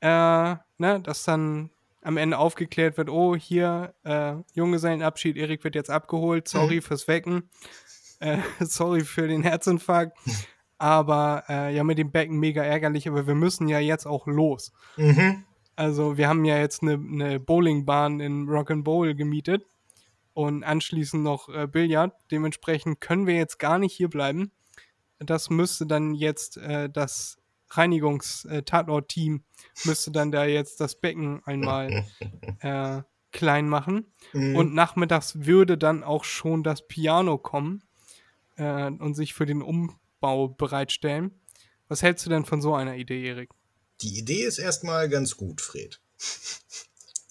äh, ne, das dann am Ende aufgeklärt wird, oh, hier, äh, Junggesellenabschied, Erik wird jetzt abgeholt, sorry mhm. fürs Wecken, äh, *laughs* sorry für den Herzinfarkt. *laughs* Aber äh, ja, mit dem Becken mega ärgerlich, aber wir müssen ja jetzt auch los. Mhm. Also wir haben ja jetzt eine, eine Bowlingbahn in Rock'n'Bowl gemietet und anschließend noch äh, Billard. Dementsprechend können wir jetzt gar nicht hier bleiben. Das müsste dann jetzt äh, das Reinigungs-Tatort-Team äh, müsste dann da jetzt das Becken einmal *laughs* äh, klein machen. Mhm. Und nachmittags würde dann auch schon das Piano kommen äh, und sich für den um Aufbau bereitstellen. Was hältst du denn von so einer Idee, Erik? Die Idee ist erstmal ganz gut, Fred. *laughs*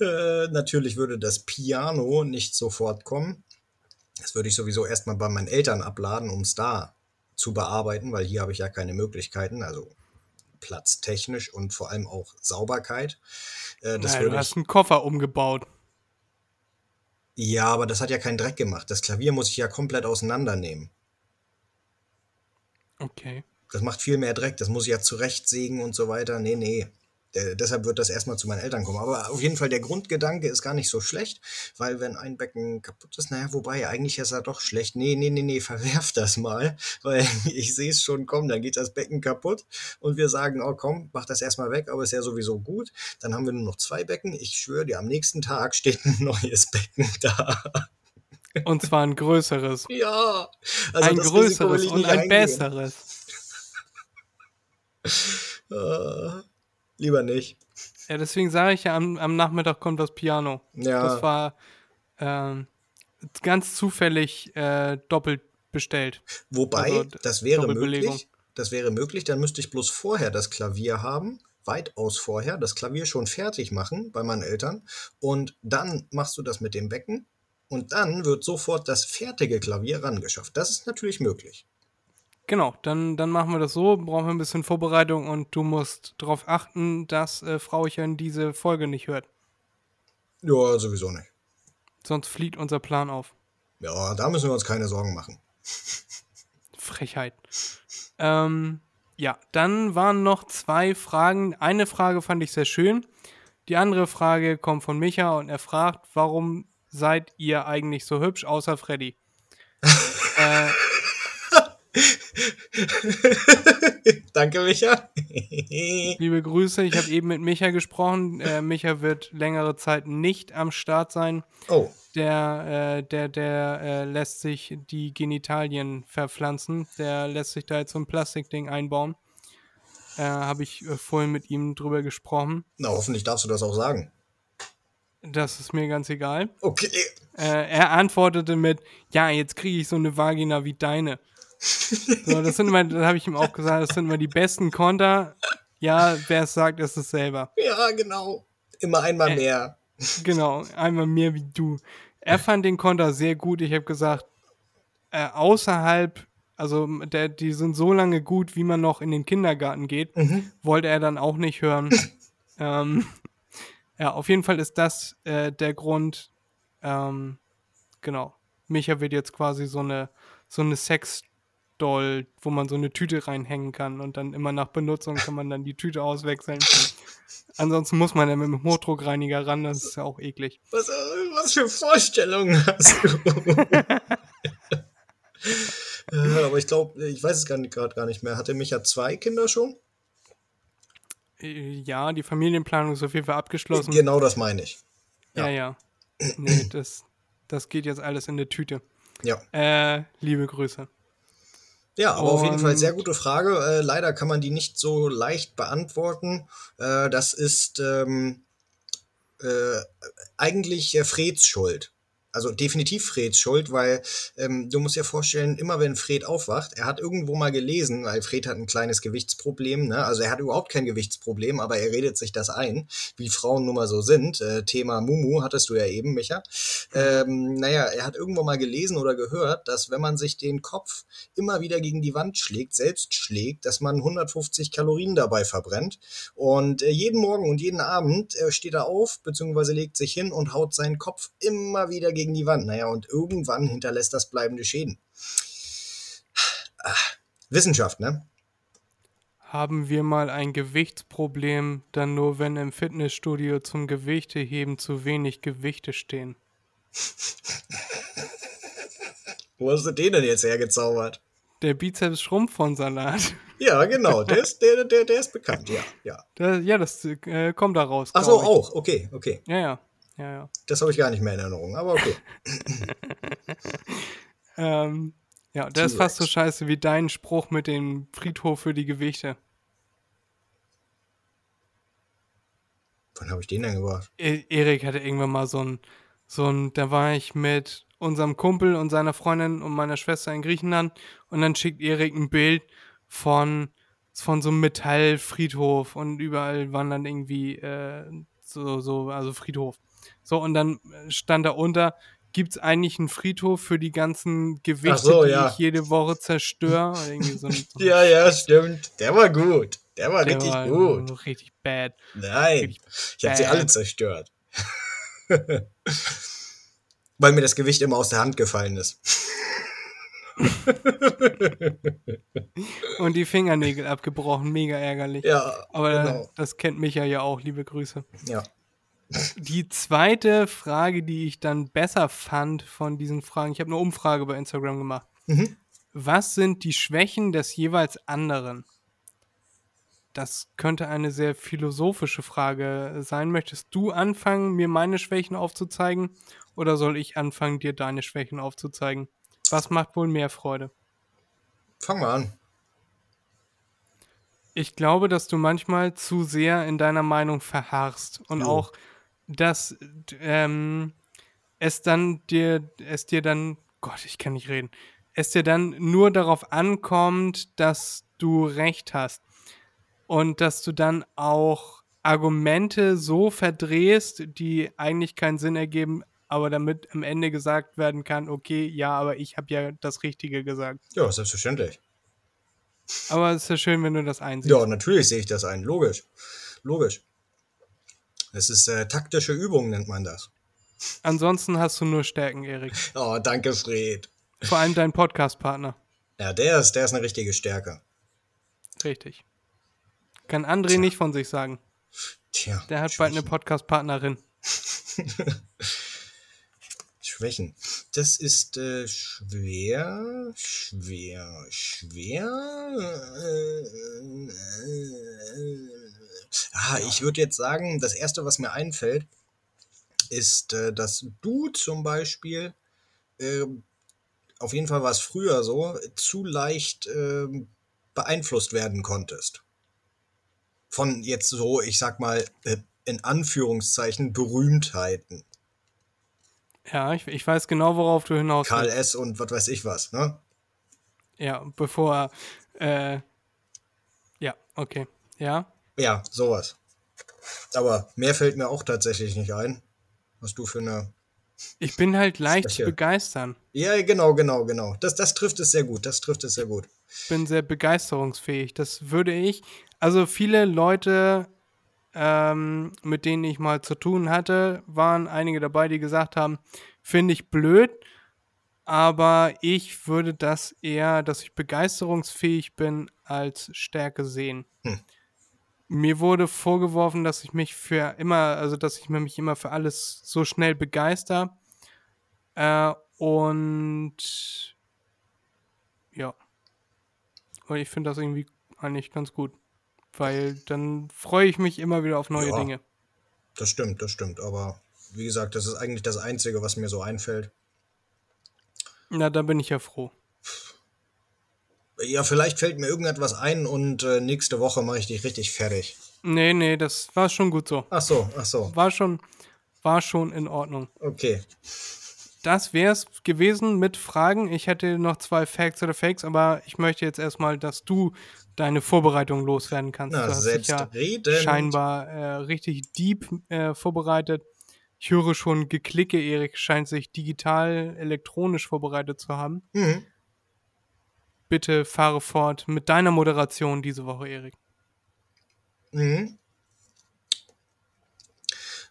äh, natürlich würde das Piano nicht sofort kommen. Das würde ich sowieso erstmal bei meinen Eltern abladen, um es da zu bearbeiten, weil hier habe ich ja keine Möglichkeiten, also platztechnisch und vor allem auch Sauberkeit. Äh, das Nein, du hast einen Koffer umgebaut. Ja, aber das hat ja keinen Dreck gemacht. Das Klavier muss ich ja komplett auseinandernehmen. Okay. Das macht viel mehr Dreck, das muss ich ja zurechtsägen und so weiter. Nee, nee. Äh, deshalb wird das erstmal zu meinen Eltern kommen. Aber auf jeden Fall, der Grundgedanke ist gar nicht so schlecht, weil wenn ein Becken kaputt ist, naja, wobei, eigentlich ist er doch schlecht. Nee, nee, nee, nee, verwerf das mal, *laughs* weil ich sehe es schon kommen, dann geht das Becken kaputt und wir sagen, oh komm, mach das erstmal weg, aber ist ja sowieso gut. Dann haben wir nur noch zwei Becken. Ich schwöre dir, am nächsten Tag steht ein *laughs* neues Becken da. Und zwar ein größeres. *laughs* Ja. Also ein größeres und ein eingehen. besseres. uh, *laughs* lieber nicht. Ja, deswegen sage ich ja, am, am, Nachmittag kommt das Piano. Ja. Das war ähm, ganz zufällig äh, doppelt bestellt. Wobei, also, das wäre möglich. Das wäre möglich, dann müsste ich bloß vorher das Klavier haben, weitaus vorher, das Klavier schon fertig machen bei meinen Eltern. Und dann machst du das mit dem Becken und dann wird sofort das fertige Klavier rangeschafft. Das ist natürlich möglich. Genau, dann, dann machen wir das so, brauchen wir ein bisschen Vorbereitung und du musst darauf achten, dass äh, Frauchen diese Folge nicht hört. Ja, sowieso nicht. Sonst fliegt unser Plan auf. Ja, da müssen wir uns keine Sorgen machen. *laughs* Frechheit. Ähm, ja, dann waren noch zwei Fragen. Eine Frage fand ich sehr schön. Die andere Frage kommt von Micha und er fragt, warum seid ihr eigentlich so hübsch, außer Freddy? *laughs* äh, Danke, Micha. *laughs* Liebe Grüße, ich habe eben mit Micha gesprochen. Äh, Micha wird längere Zeit nicht am Start sein. Oh. Der, äh, der, der äh, lässt sich die Genitalien verpflanzen. Der lässt sich da jetzt so ein Plastikding einbauen. Äh, habe ich äh, vorhin mit ihm drüber gesprochen. Na, hoffentlich darfst du das auch sagen. Das ist mir ganz egal. Okay. Äh, er antwortete mit, ja, jetzt kriege ich so eine Vagina wie deine. So, das sind immer, das habe ich ihm auch gesagt, das sind immer die besten Konter. Ja, wer es sagt, ist es selber. Ja, genau. Immer einmal Äh. mehr. Genau, einmal mehr wie du. Er fand den Konter sehr gut. Ich habe gesagt, äh, außerhalb, also der, die sind so lange gut, wie man noch in den Kindergarten geht, wollte er dann auch nicht hören. *laughs* ähm, ja, auf jeden Fall ist das äh, der Grund. Ähm, genau. Micha wird jetzt quasi so eine, so eine Sexdoll, wo man so eine Tüte reinhängen kann und dann immer nach Benutzung kann man dann die Tüte auswechseln. Ansonsten muss man ja mit dem Hochdruckreiniger ran, das ist ja auch eklig. Was, äh, was für Vorstellungen hast du? *laughs* Äh, Aber ich glaube, ich weiß es gerade gar, gar nicht mehr. Hatte Micha zwei Kinder schon? Äh, Ja, die Familienplanung ist auf jeden Fall abgeschlossen. Genau das meine ich. Ja, ja. Nee, *clears throat* das, das geht jetzt alles in der Tüte. Ja. Äh, liebe Grüße. Ja, aber auf jeden Fall Und- sehr gute Frage. Äh, leider kann man die nicht so leicht beantworten. Äh, das ist ähm, äh, eigentlich äh, Freds Schuld. Also definitiv Freds Schuld, weil ähm, du musst dir vorstellen, immer wenn Fred aufwacht, er hat irgendwo mal gelesen, weil Fred hat ein kleines Gewichtsproblem, ne? also er hat überhaupt kein Gewichtsproblem, aber er redet sich das ein, wie Frauen nun mal so sind. Äh, Thema Mumu hattest du ja eben, Micha. Ähm, naja, er hat irgendwo mal gelesen oder gehört, dass wenn man sich den Kopf immer wieder gegen die Wand schlägt, selbst schlägt, dass man 150 Kalorien dabei verbrennt. Und äh, jeden Morgen und jeden Abend äh, steht er auf, beziehungsweise legt sich hin und haut seinen Kopf immer wieder gegen die Wand. Naja, und irgendwann hinterlässt das bleibende Schäden. Ah, Wissenschaft, ne? Haben wir mal ein Gewichtsproblem, dann nur wenn im Fitnessstudio zum Gewichteheben zu wenig Gewichte stehen? *laughs* Wo hast du den denn jetzt hergezaubert? Der Bizeps Schrumpf von Salat. *laughs* Ja, genau, der ist, der, der, der ist bekannt, ja, ja. Das, ja, das äh, kommt da raus. Ach so, ich. auch, okay, okay. Ja, ja. Ja, ja. Das habe ich gar nicht mehr in Erinnerung, aber okay. *laughs* Ähm, ja, der ist fast so scheiße wie dein Spruch mit dem Friedhof für die Gewichte. Wann habe ich den denn gebracht? E Erik hatte irgendwann mal so ein, so ein, da war ich mit unserem Kumpel und seiner Freundin und meiner Schwester in Griechenland und dann schickt Erik ein Bild von, von so einem Metallfriedhof und überall waren dann irgendwie äh, so, so, also Friedhof. So, und dann stand da unter, gibt es eigentlich einen Friedhof für die ganzen Gewichte, so, die ja. ich jede Woche zerstöre? So *laughs* Ja, ja, stimmt. Der war gut. Der war der richtig war gut. Richtig bad. Nein, richtig ich habe sie alle zerstört. *laughs* Weil mir das Gewicht immer aus der Hand gefallen ist. *laughs* Und die Fingernägel abgebrochen, mega ärgerlich. Ja, Aber genau. das kennt Micha ja auch, liebe Grüße. Ja. Die zweite Frage, die ich dann besser fand von diesen Fragen, ich habe eine Umfrage bei Instagram gemacht. Mhm. Was sind die Schwächen des jeweils anderen? Das könnte eine sehr philosophische Frage sein. Möchtest du anfangen, mir meine Schwächen aufzuzeigen? Oder soll ich anfangen, dir deine Schwächen aufzuzeigen? Was macht wohl mehr Freude? Fang mal an. Ich glaube, dass du manchmal zu sehr in deiner Meinung verharrst und Jo. auch, dass ähm, es dann dir, es dir dann, Gott, ich kann nicht reden, es dir dann nur darauf ankommt, dass du recht hast und dass du dann auch Argumente so verdrehst, die eigentlich keinen Sinn ergeben, aber damit am Ende gesagt werden kann, okay, ja, aber ich habe ja das Richtige gesagt. Ja, selbstverständlich. Aber es ist ja schön, wenn du das einsiehst. Ja, natürlich sehe ich das ein. Logisch. Logisch. Es ist äh, taktische Übung, nennt man das. Ansonsten hast du nur Stärken, Erik. Oh, danke, Fred. Vor allem dein Podcast-Partner. Ja, der ist, der ist eine richtige Stärke. Richtig. Kann André nicht von sich sagen. Tja. Der hat bald eine Schwächen. Podcast-Partnerin. *laughs* Schwächen. Das ist äh, schwer, schwer, schwer. Äh, äh, ah, ich würde jetzt sagen, das erste, was mir einfällt, ist, äh, dass du zum Beispiel, äh, auf jeden Fall war es früher so, zu leicht äh, beeinflusst werden konntest. Von jetzt so, ich sag mal, äh, in Anführungszeichen Berühmtheiten. Ja, ich, ich weiß genau, worauf du hinaus Karl willst. S. und was weiß ich was, ne? Ja, bevor äh, ja, okay. Ja, Ja, sowas. Aber mehr fällt mir auch tatsächlich nicht ein. Was du für eine. ich bin halt leicht zu begeistern. Ja, genau, genau, genau. Das, das trifft es sehr gut. Das trifft es sehr gut. Ich bin sehr begeisterungsfähig. Das würde ich, also viele Leute, ähm, mit denen ich mal zu tun hatte, waren einige dabei, die gesagt haben, finde ich blöd, aber ich würde das eher, dass ich begeisterungsfähig bin, als Stärke sehen. Hm. Mir wurde vorgeworfen, dass ich mich für immer, also dass ich mich immer für alles so schnell begeister. Äh, und ja. Und ich finde das irgendwie eigentlich ganz gut. Weil dann freue ich mich immer wieder auf neue Ja. Dinge. Das stimmt, das stimmt. Aber wie gesagt, das ist eigentlich das Einzige, was mir so einfällt. Na, da bin ich ja froh. Ja, vielleicht fällt mir irgendetwas ein und äh, nächste Woche mache ich dich richtig fertig. Nee, nee, das war schon gut so. Ach so, ach so. War schon, war schon in Ordnung. Okay. Das wär's gewesen mit Fragen. Ich hätte noch zwei Facts oder Fakes, aber ich möchte jetzt erstmal, dass du deine Vorbereitung loswerden kannst. Na, du hast dich ja scheinbar äh, richtig deep äh, vorbereitet. Ich höre schon Geklicke, Erik scheint sich digital, elektronisch vorbereitet zu haben. Mhm. Bitte fahre fort mit deiner Moderation diese Woche, Erik. Mhm.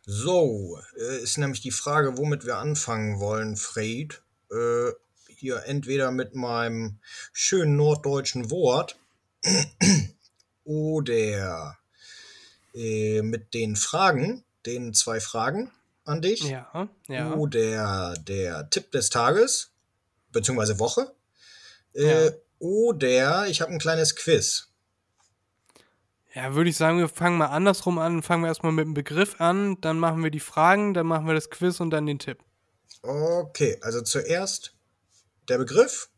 So, äh, ist nämlich die Frage, womit wir anfangen wollen, Fred. Äh, hier entweder mit meinem schönen norddeutschen Wort *clears throat* oder äh, mit den Fragen, den zwei Fragen an dich. Ja, ja. Oder der Tipp des Tages, beziehungsweise Woche. Äh, Ja. Oder ich habe ein kleines Quiz. Ja, würde ich sagen, wir fangen mal andersrum an. Fangen wir erstmal mit dem Begriff an, dann machen wir die Fragen, dann machen wir das Quiz und dann den Tipp. Okay, also zuerst der Begriff,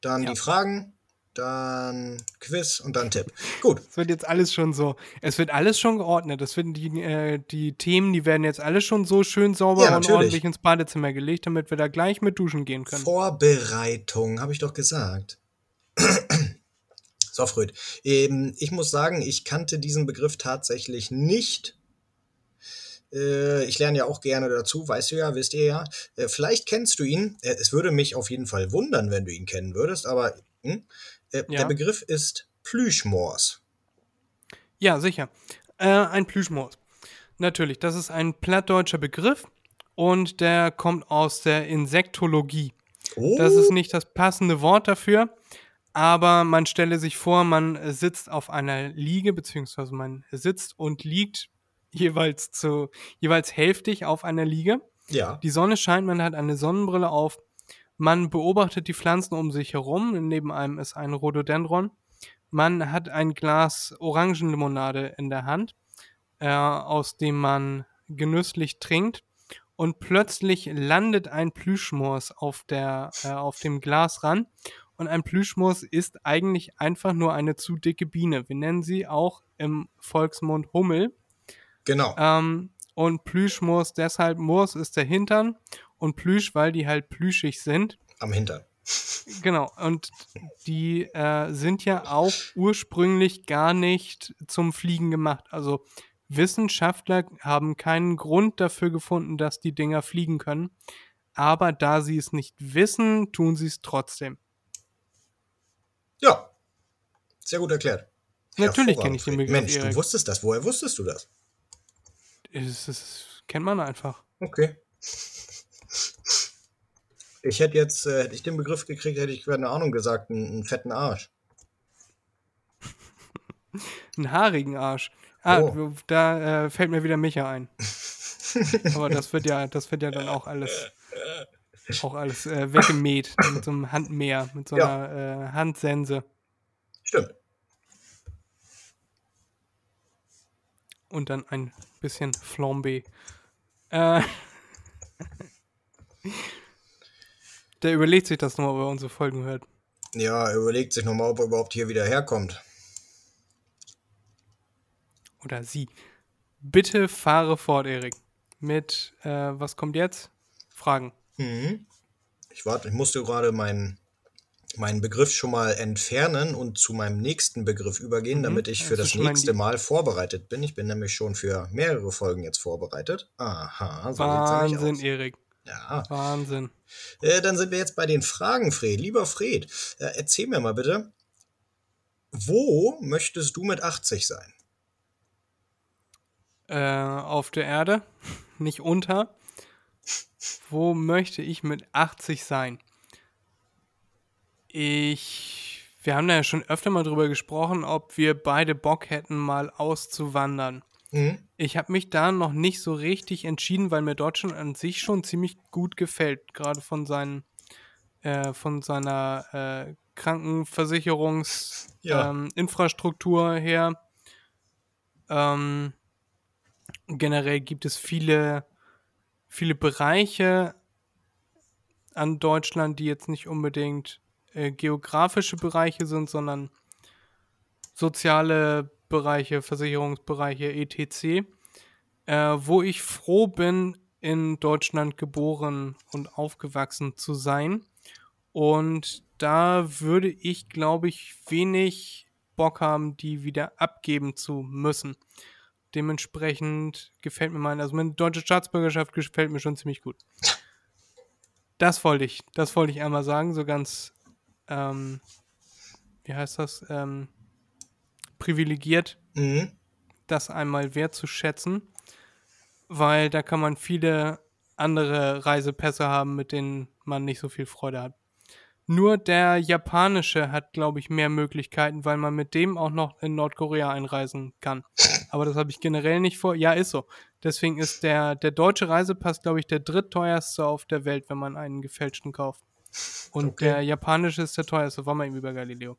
dann Ja. die Fragen, dann Quiz und dann Tipp. Gut, Es wird jetzt alles schon so, es wird alles schon geordnet. Es werden die, äh, die Themen, die werden jetzt alle schon so schön sauber Ja, und ordentlich ins Badezimmer gelegt, damit wir da gleich mit duschen gehen können. Vorbereitung, habe ich doch gesagt. so, Fröd. Ähm, ich muss sagen, ich kannte diesen Begriff tatsächlich nicht. Äh, ich lerne ja auch gerne dazu, weißt du ja, wisst ihr ja. Äh, vielleicht kennst du ihn. Äh, es würde mich auf jeden Fall wundern, wenn du ihn kennen würdest, aber hm? Äh, Ja. der Begriff ist Plüschmors. Ja, sicher. Äh, ein Plüschmaus. Natürlich, das ist ein plattdeutscher Begriff und der kommt aus der Insektologie. Oh, Das ist nicht das passende Wort dafür, aber man stelle sich vor, man sitzt auf einer Liege, beziehungsweise man sitzt und liegt jeweils zu, jeweils hälftig auf einer Liege. ja. Die Sonne scheint, man hat eine Sonnenbrille auf, man beobachtet die Pflanzen um sich herum, neben einem ist ein Rhododendron, man hat ein Glas Orangenlimonade in der Hand, äh, aus dem man genüsslich trinkt und plötzlich landet ein Plüschmors auf, der, äh, auf dem Glas ran und ein Plüschmors ist eigentlich einfach nur eine zu dicke Biene. Wir nennen sie auch im Volksmund Hummel. Genau. Ähm, und Plüschmoos deshalb, Moos ist der Hintern und Plüsch, weil die halt plüschig sind. Am Hintern. Genau, und die äh, sind ja auch ursprünglich gar nicht zum Fliegen gemacht. Also Wissenschaftler haben keinen Grund dafür gefunden, dass die Dinger fliegen können. Aber da sie es nicht wissen, tun sie es trotzdem. Ja. Sehr gut erklärt. Natürlich kenne ich den Begriff. Mensch, Erik. du wusstest das. Woher wusstest du das? Es, es kennt man einfach. Okay. Ich hätte jetzt, äh, hätte ich den Begriff gekriegt, hätte ich, keine Ahnung, gesagt, einen, einen fetten Arsch. *laughs* Einen haarigen Arsch. Ah, Oh. da äh, fällt mir wieder Micha ein. *laughs* Aber das wird ja, das wird ja dann auch alles, auch alles äh, weggemäht mit so einem Handmäher, mit so Ja. einer äh, Handsense Stimmt. und dann ein bisschen Flambé. Äh, *laughs* der überlegt sich das nochmal, ob er unsere Folgen hört. Ja, er überlegt sich nochmal, ob er überhaupt hier wieder herkommt. oder sie. Bitte fahre fort, Erik. Mit, äh, was kommt jetzt? Fragen. Mhm. Ich warte, ich musste gerade meinen meinen Begriff schon mal entfernen und zu meinem nächsten Begriff übergehen, Mhm. damit ich für du das nächste Mal vorbereitet bin. Ich bin nämlich schon für mehrere Folgen jetzt vorbereitet. Aha, so Wahnsinn, aus. Erik. Ja, Wahnsinn. äh, dann sind wir jetzt bei den Fragen, Fred. Lieber Fred, äh, erzähl mir mal bitte, wo möchtest du mit 80 sein? Äh, auf der Erde, *laughs* nicht unter. Wo möchte ich mit 80 sein? Ich. Wir haben da ja schon öfter mal drüber gesprochen, ob wir beide Bock hätten, mal auszuwandern. Mhm. Ich habe mich da noch nicht so richtig entschieden, weil mir Deutschland an sich schon ziemlich gut gefällt, gerade von seinen, äh, von seiner äh, Krankenversicherungsinfrastruktur Ja. ähm, her. Ähm, generell gibt es viele, viele Bereiche an Deutschland, die jetzt nicht unbedingt äh, geografische Bereiche sind, sondern soziale Bereiche, Versicherungsbereiche, etc., äh, wo ich froh bin, in Deutschland geboren und aufgewachsen zu sein. Und da würde ich, glaube ich, wenig Bock haben, die wieder abgeben zu müssen. Dementsprechend gefällt mir meine, also meine deutsche Staatsbürgerschaft gefällt mir schon ziemlich gut. Das wollte ich, das wollte ich einmal sagen, so ganz, ähm, wie heißt das, ähm, privilegiert, Mhm. das einmal wertzuschätzen, weil da kann man viele andere Reisepässe haben, mit denen man nicht so viel Freude hat. Nur der japanische hat, glaube ich, mehr Möglichkeiten, weil man mit dem auch noch in Nordkorea einreisen kann. Aber das habe ich generell nicht vor. Ja, ist so. Deswegen ist der, der deutsche Reisepass, glaube ich, der drittteuerste auf der Welt, wenn man einen gefälschten kauft. Und Okay. der japanische ist der teuerste, war mal eben über Galileo.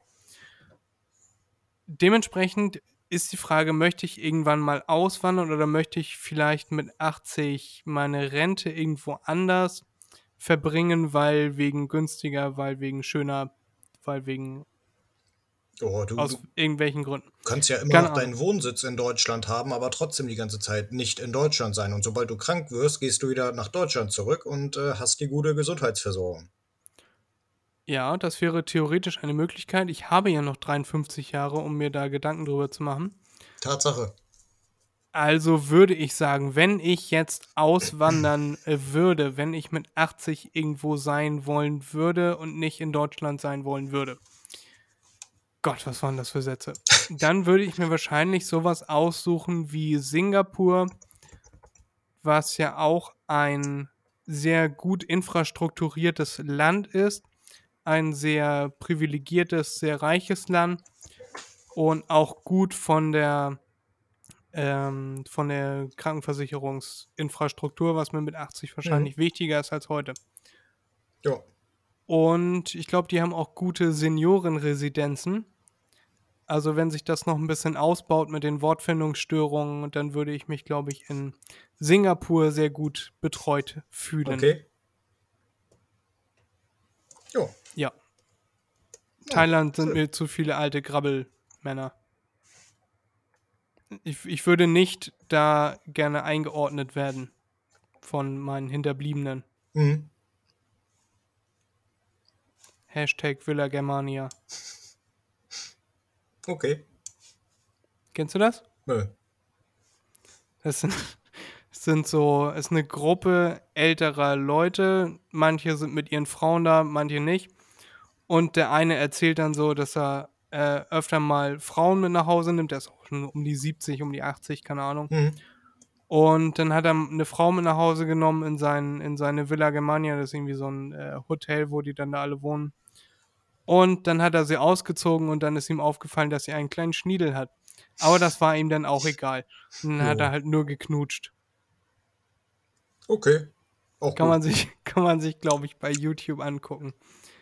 Dementsprechend ist die Frage, möchte ich irgendwann mal auswandern oder möchte ich vielleicht mit 80 meine Rente irgendwo anders verbringen, weil wegen günstiger, weil wegen schöner, weil wegen Oh, du, aus du irgendwelchen Gründen. kannst ja immer Keine noch deinen Wohnsitz in Deutschland haben, aber trotzdem die ganze Zeit nicht in Deutschland sein. Und sobald du krank wirst, gehst du wieder nach Deutschland zurück und äh, hast die gute Gesundheitsversorgung. Ja, das wäre theoretisch eine Möglichkeit. Ich habe ja noch 53 Jahre, um mir da Gedanken drüber zu machen. Tatsache. Also würde ich sagen, wenn ich jetzt auswandern äh, würde, wenn ich mit 80 irgendwo sein wollen würde und nicht in Deutschland sein wollen würde. Gott, was waren das für Sätze? *laughs* Dann würde ich mir wahrscheinlich sowas aussuchen wie Singapur, was ja auch ein sehr gut infrastrukturiertes Land ist, ein sehr privilegiertes, sehr reiches Land und auch gut von der ähm, von der Krankenversicherungsinfrastruktur, was mir mit 80 wahrscheinlich wichtiger ist als heute. Ja. Und ich glaube, die haben auch gute Seniorenresidenzen. Also wenn sich das noch ein bisschen ausbaut mit den Wortfindungsstörungen, dann würde ich mich, glaube ich, in Singapur sehr gut betreut fühlen. Okay. Jo. Ja. Thailand sind mir zu viele alte Grabbelmänner. Ich, ich würde nicht da gerne eingeordnet werden von meinen Hinterbliebenen. Mhm. Hashtag Villa Germania. Okay. Kennst du das? Nö. Das sind, *laughs* das sind so, es ist eine Gruppe älterer Leute. Manche sind mit ihren Frauen da, manche nicht. Und der eine erzählt dann so, dass er äh, öfter mal Frauen mit nach Hause nimmt. Der ist auch schon um die 70, um die 80, keine Ahnung. Mhm. Und dann hat er eine Frau mit nach Hause genommen in, sein, in seine Villa Germania. Das ist irgendwie so ein äh, Hotel, wo die dann da alle wohnen. Und dann hat er sie ausgezogen und dann ist ihm aufgefallen, dass sie einen kleinen Schniedel hat. Aber das war ihm dann auch egal. Und dann hat er halt nur geknutscht. Okay. Auch Kann gut. man sich, *laughs* kann man sich, glaube ich, bei YouTube angucken.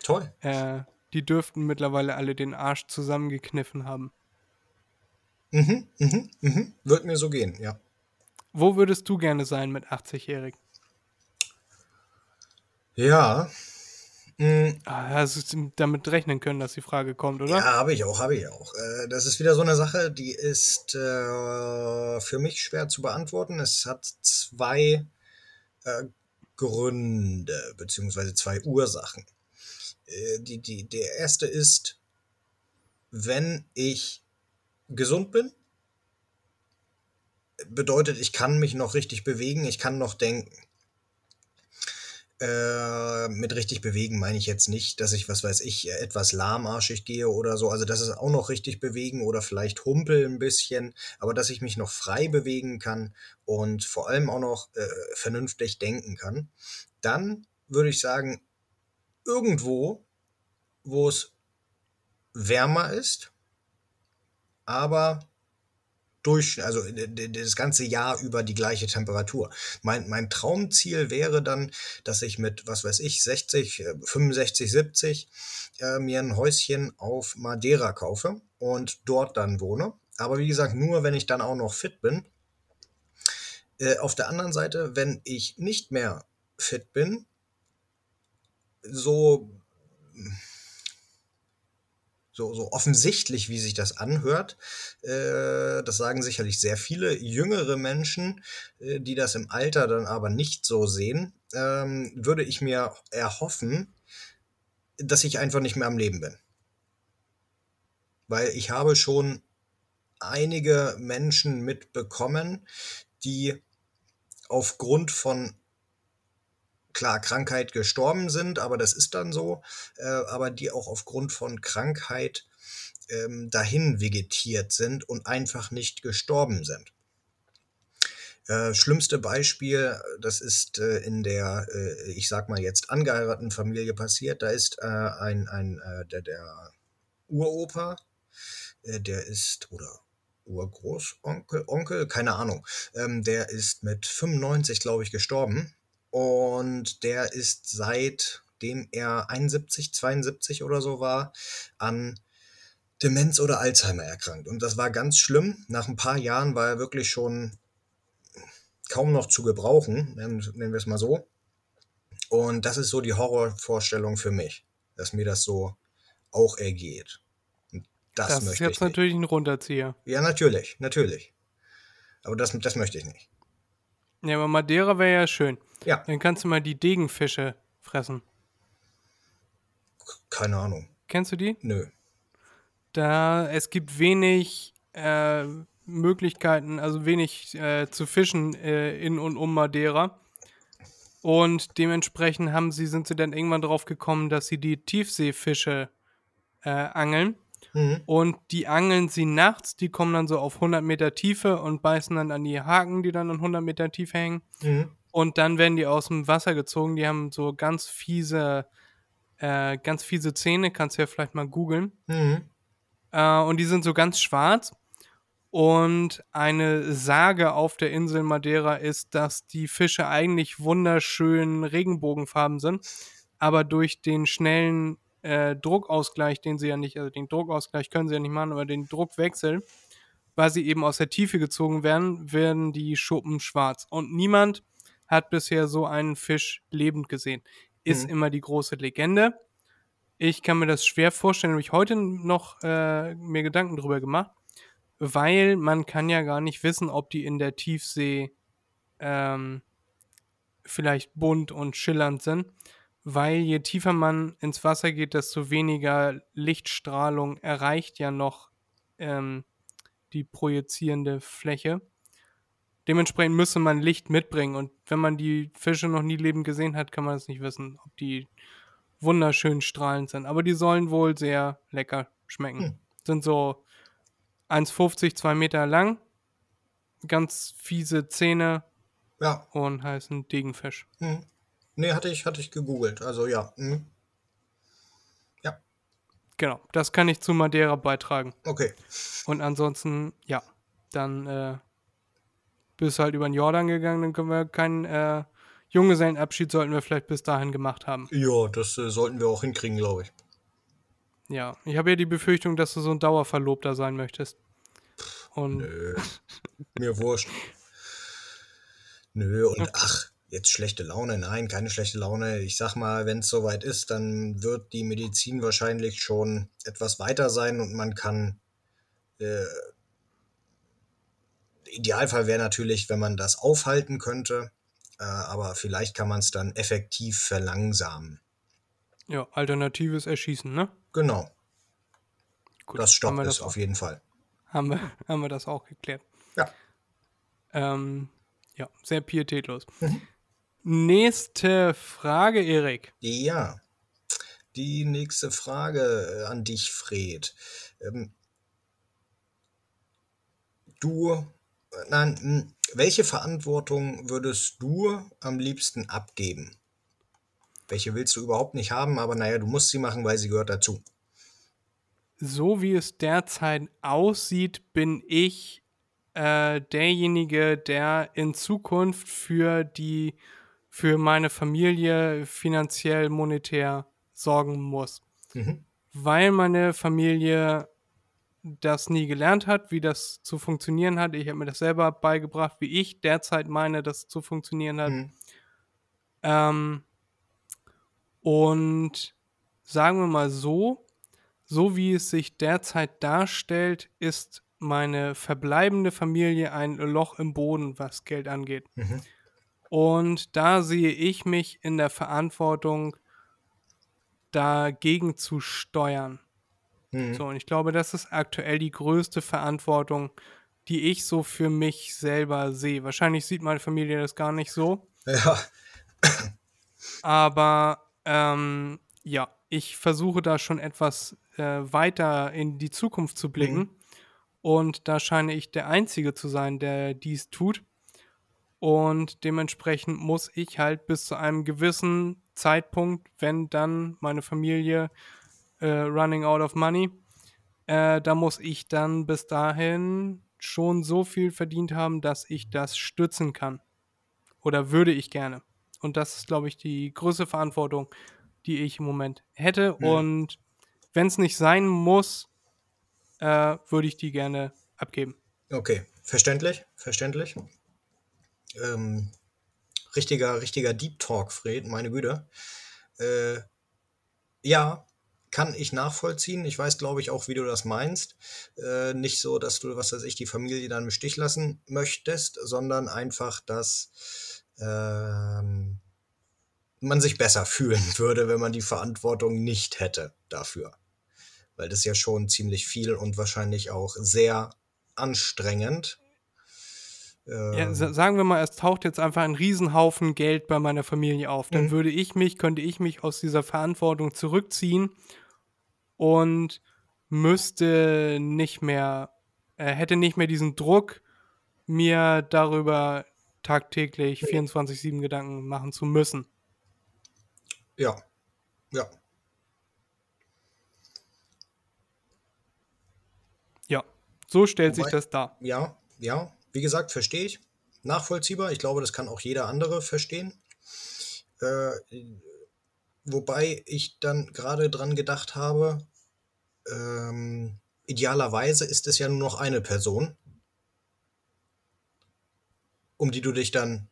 Toll. Äh, die dürften mittlerweile alle den Arsch zusammengekniffen haben. Mhm, mhm, mhm. Wird mir so gehen, ja. Wo würdest du gerne sein mit 80-Jährig? Ja. Mm, Ah, hast du damit rechnen können, dass die Frage kommt, oder? Ja, habe ich auch, habe ich auch. Äh, Das ist wieder so eine Sache, die ist äh, für mich schwer zu beantworten. Es hat zwei äh, Gründe, beziehungsweise zwei Ursachen. Äh, die, die, der erste ist, wenn ich gesund bin, bedeutet, ich kann mich noch richtig bewegen, ich kann noch denken. Äh, mit richtig bewegen meine ich jetzt nicht, dass ich, was weiß ich, etwas lahmarschig gehe oder so. Also das ist auch noch richtig bewegen oder vielleicht humpel ein bisschen, aber dass ich mich noch frei bewegen kann und vor allem auch noch äh, vernünftig denken kann. Dann würde ich sagen, irgendwo, wo es wärmer ist, aber durch, also das ganze Jahr über die gleiche Temperatur. Mein, mein Traumziel wäre dann, dass ich mit, was weiß ich, 60, äh, 65, 70 äh, mir ein Häuschen auf Madeira kaufe und dort dann wohne. Aber wie gesagt, nur wenn ich dann auch noch fit bin. Äh, auf der anderen Seite, wenn ich nicht mehr fit bin, so so, so offensichtlich, wie sich das anhört. Äh, das sagen sicherlich sehr viele jüngere Menschen, äh, die das im Alter dann aber nicht so sehen, ähm, würde ich mir erhoffen, dass ich einfach nicht mehr am Leben bin. Weil ich habe schon einige Menschen mitbekommen, die aufgrund von klar Krankheit gestorben sind, aber das ist dann so, äh, aber die auch aufgrund von Krankheit ähm, dahin vegetiert sind und einfach nicht gestorben sind. Äh, schlimmste Beispiel, das ist äh, in der, äh, ich sag mal jetzt angeheirateten Familie passiert. Da ist äh, ein, ein äh, der, der Uropa, äh, der ist, oder Urgroßonkel, Onkel, keine Ahnung, ähm, der ist mit 95, glaube ich, gestorben. Und der ist seitdem er 71, 72 oder so war, an Demenz oder Alzheimer erkrankt. Und das war ganz schlimm. Nach ein paar Jahren war er wirklich schon kaum noch zu gebrauchen, nennen, wir es mal so. Und das ist so die Horrorvorstellung für mich, dass mir das so auch ergeht. Und das, Das, ist möchte jetzt ich nicht. natürlich ein Runterzieher. Ja, natürlich, natürlich. Aber das, das möchte ich nicht. Ja, aber Madeira wäre ja schön. Ja, Dann kannst du mal die Degenfische fressen. keine Ahnung. Kennst du die? Nö. Da es gibt wenig äh, Möglichkeiten, also wenig äh, zu fischen äh, in und um Madeira. Und dementsprechend haben sie, sind sie dann irgendwann drauf gekommen, dass sie die Tiefseefische äh, angeln. Mhm. Und die angeln sie nachts, die kommen dann so auf 100 Meter Tiefe und beißen dann an die Haken, die dann an 100 Meter Tiefe hängen. Mhm. Und dann werden die aus dem Wasser gezogen. Die haben so ganz fiese, äh, ganz fiese Zähne, kannst du ja vielleicht mal googeln. Mhm. Äh, und die sind so ganz schwarz. Und eine Sage auf der Insel Madeira ist, dass die Fische eigentlich wunderschön Regenbogenfarben sind, aber durch den schnellen äh, Druckausgleich, den sie ja nicht, also den Druckausgleich können sie ja nicht machen, aber den Druckwechsel, weil sie eben aus der Tiefe gezogen werden, werden die Schuppen schwarz. Und niemand hat bisher so einen Fisch lebend gesehen. Ist Mhm. immer die große Legende. Ich kann mir das schwer vorstellen, habe ich heute noch äh, mir Gedanken drüber gemacht, weil man kann ja gar nicht wissen, ob die in der Tiefsee ähm, vielleicht bunt und schillernd sind, weil je tiefer man ins Wasser geht, desto weniger Lichtstrahlung erreicht ja noch ähm, die projizierende Fläche. Dementsprechend müsste man Licht mitbringen und wenn man die Fische noch nie lebend gesehen hat, kann man es nicht wissen, ob die wunderschön strahlend sind. Aber die sollen wohl sehr lecker schmecken. Hm. Sind so 1,50, 2 Meter lang, ganz fiese Zähne Ja. und heißen Degenfisch. Mhm. Nee, hatte ich, hatte ich gegoogelt. Also ja. Mhm. Genau, das kann ich zu Madeira beitragen. Okay. Und ansonsten, ja, dann äh, bist du halt über den Jordan gegangen, dann können wir keinen äh, Junggesellenabschied sollten wir vielleicht bis dahin gemacht haben. Ja, das äh, sollten wir auch hinkriegen, glaube ich. Ja, ich habe ja die Befürchtung, dass du so ein Dauerverlobter sein möchtest. Und Nö. Mir wurscht. Nö, und ach, Jetzt schlechte Laune? Nein, keine schlechte Laune. Ich sag mal, wenn es soweit ist, dann wird die Medizin wahrscheinlich schon etwas weiter sein und man kann. Äh, Idealfall wäre natürlich, wenn man das aufhalten könnte, äh, aber vielleicht kann man es dann effektiv verlangsamen. Ja, alternatives Erschießen, ne? Genau. Gut, das stoppt es das auf jeden Fall. Haben wir, *laughs* haben wir das auch geklärt. Ja. Ähm, ja, sehr pietätlos. Mhm. Nächste Frage, Erik. Ja, die nächste Frage äh, an dich, Fred. Ähm, du, äh, nein, hm, welche Verantwortung würdest du am liebsten abgeben? Welche willst du überhaupt nicht haben, aber naja, du musst sie machen, weil sie gehört dazu. So wie es derzeit aussieht, bin ich äh, derjenige, der in Zukunft für die für meine Familie finanziell monetär sorgen muss. Mhm. Weil meine Familie das nie gelernt hat, wie das zu funktionieren hat. Ich habe mir das selber beigebracht, wie ich derzeit meine, das zu funktionieren hat. Mhm. Ähm, und sagen wir mal so, so wie es sich derzeit darstellt, ist meine verbleibende Familie ein Loch im Boden, was Geld angeht. Mhm. Und da sehe ich mich in der Verantwortung, dagegen zu steuern. Mhm. So, und ich glaube, das ist aktuell die größte Verantwortung, die ich so für mich selber sehe. Wahrscheinlich sieht meine Familie das gar nicht so. Ja, Aber ähm, ja, ich versuche da schon etwas äh, weiter in die Zukunft zu blicken. Mhm. Und da scheine ich der Einzige zu sein, der dies tut. Und dementsprechend muss ich halt bis zu einem gewissen Zeitpunkt, wenn dann meine Familie äh, running out of money, äh, da muss ich dann bis dahin schon so viel verdient haben, dass ich das stützen kann. Oder würde ich gerne. Und das ist, glaube ich, die größte Verantwortung, die ich im Moment hätte. Mhm. Und wenn es nicht sein muss, äh, würde ich die gerne abgeben. okay. Verständlich, verständlich. Ähm, richtiger, richtiger Deep Talk, Fred, meine Güte. Äh, ja, kann ich nachvollziehen. Ich weiß, glaube ich, auch, wie du das meinst. Äh, nicht so, dass du, was weiß ich, die Familie dann im Stich lassen möchtest, sondern einfach, dass ähm, man sich besser fühlen *laughs* würde, wenn man die Verantwortung nicht hätte dafür. Weil das ja schon ziemlich viel und wahrscheinlich auch sehr anstrengend. Ja, Ähm, sa- sagen wir mal, es taucht jetzt einfach ein Riesenhaufen Geld bei meiner Familie auf. Dann Mhm. würde ich mich, könnte ich mich aus dieser Verantwortung zurückziehen und müsste nicht mehr, äh, hätte nicht mehr diesen Druck, mir darüber tagtäglich 24-7 Gedanken machen zu müssen. ja, ja. Ja, so stellt sich Wobei- das dar. Ja, ja, wie gesagt, verstehe ich. Nachvollziehbar. Ich glaube, das kann auch jeder andere verstehen. Äh, wobei ich dann gerade dran gedacht habe, ähm, idealerweise ist es ja nur noch eine Person, um die du dich dann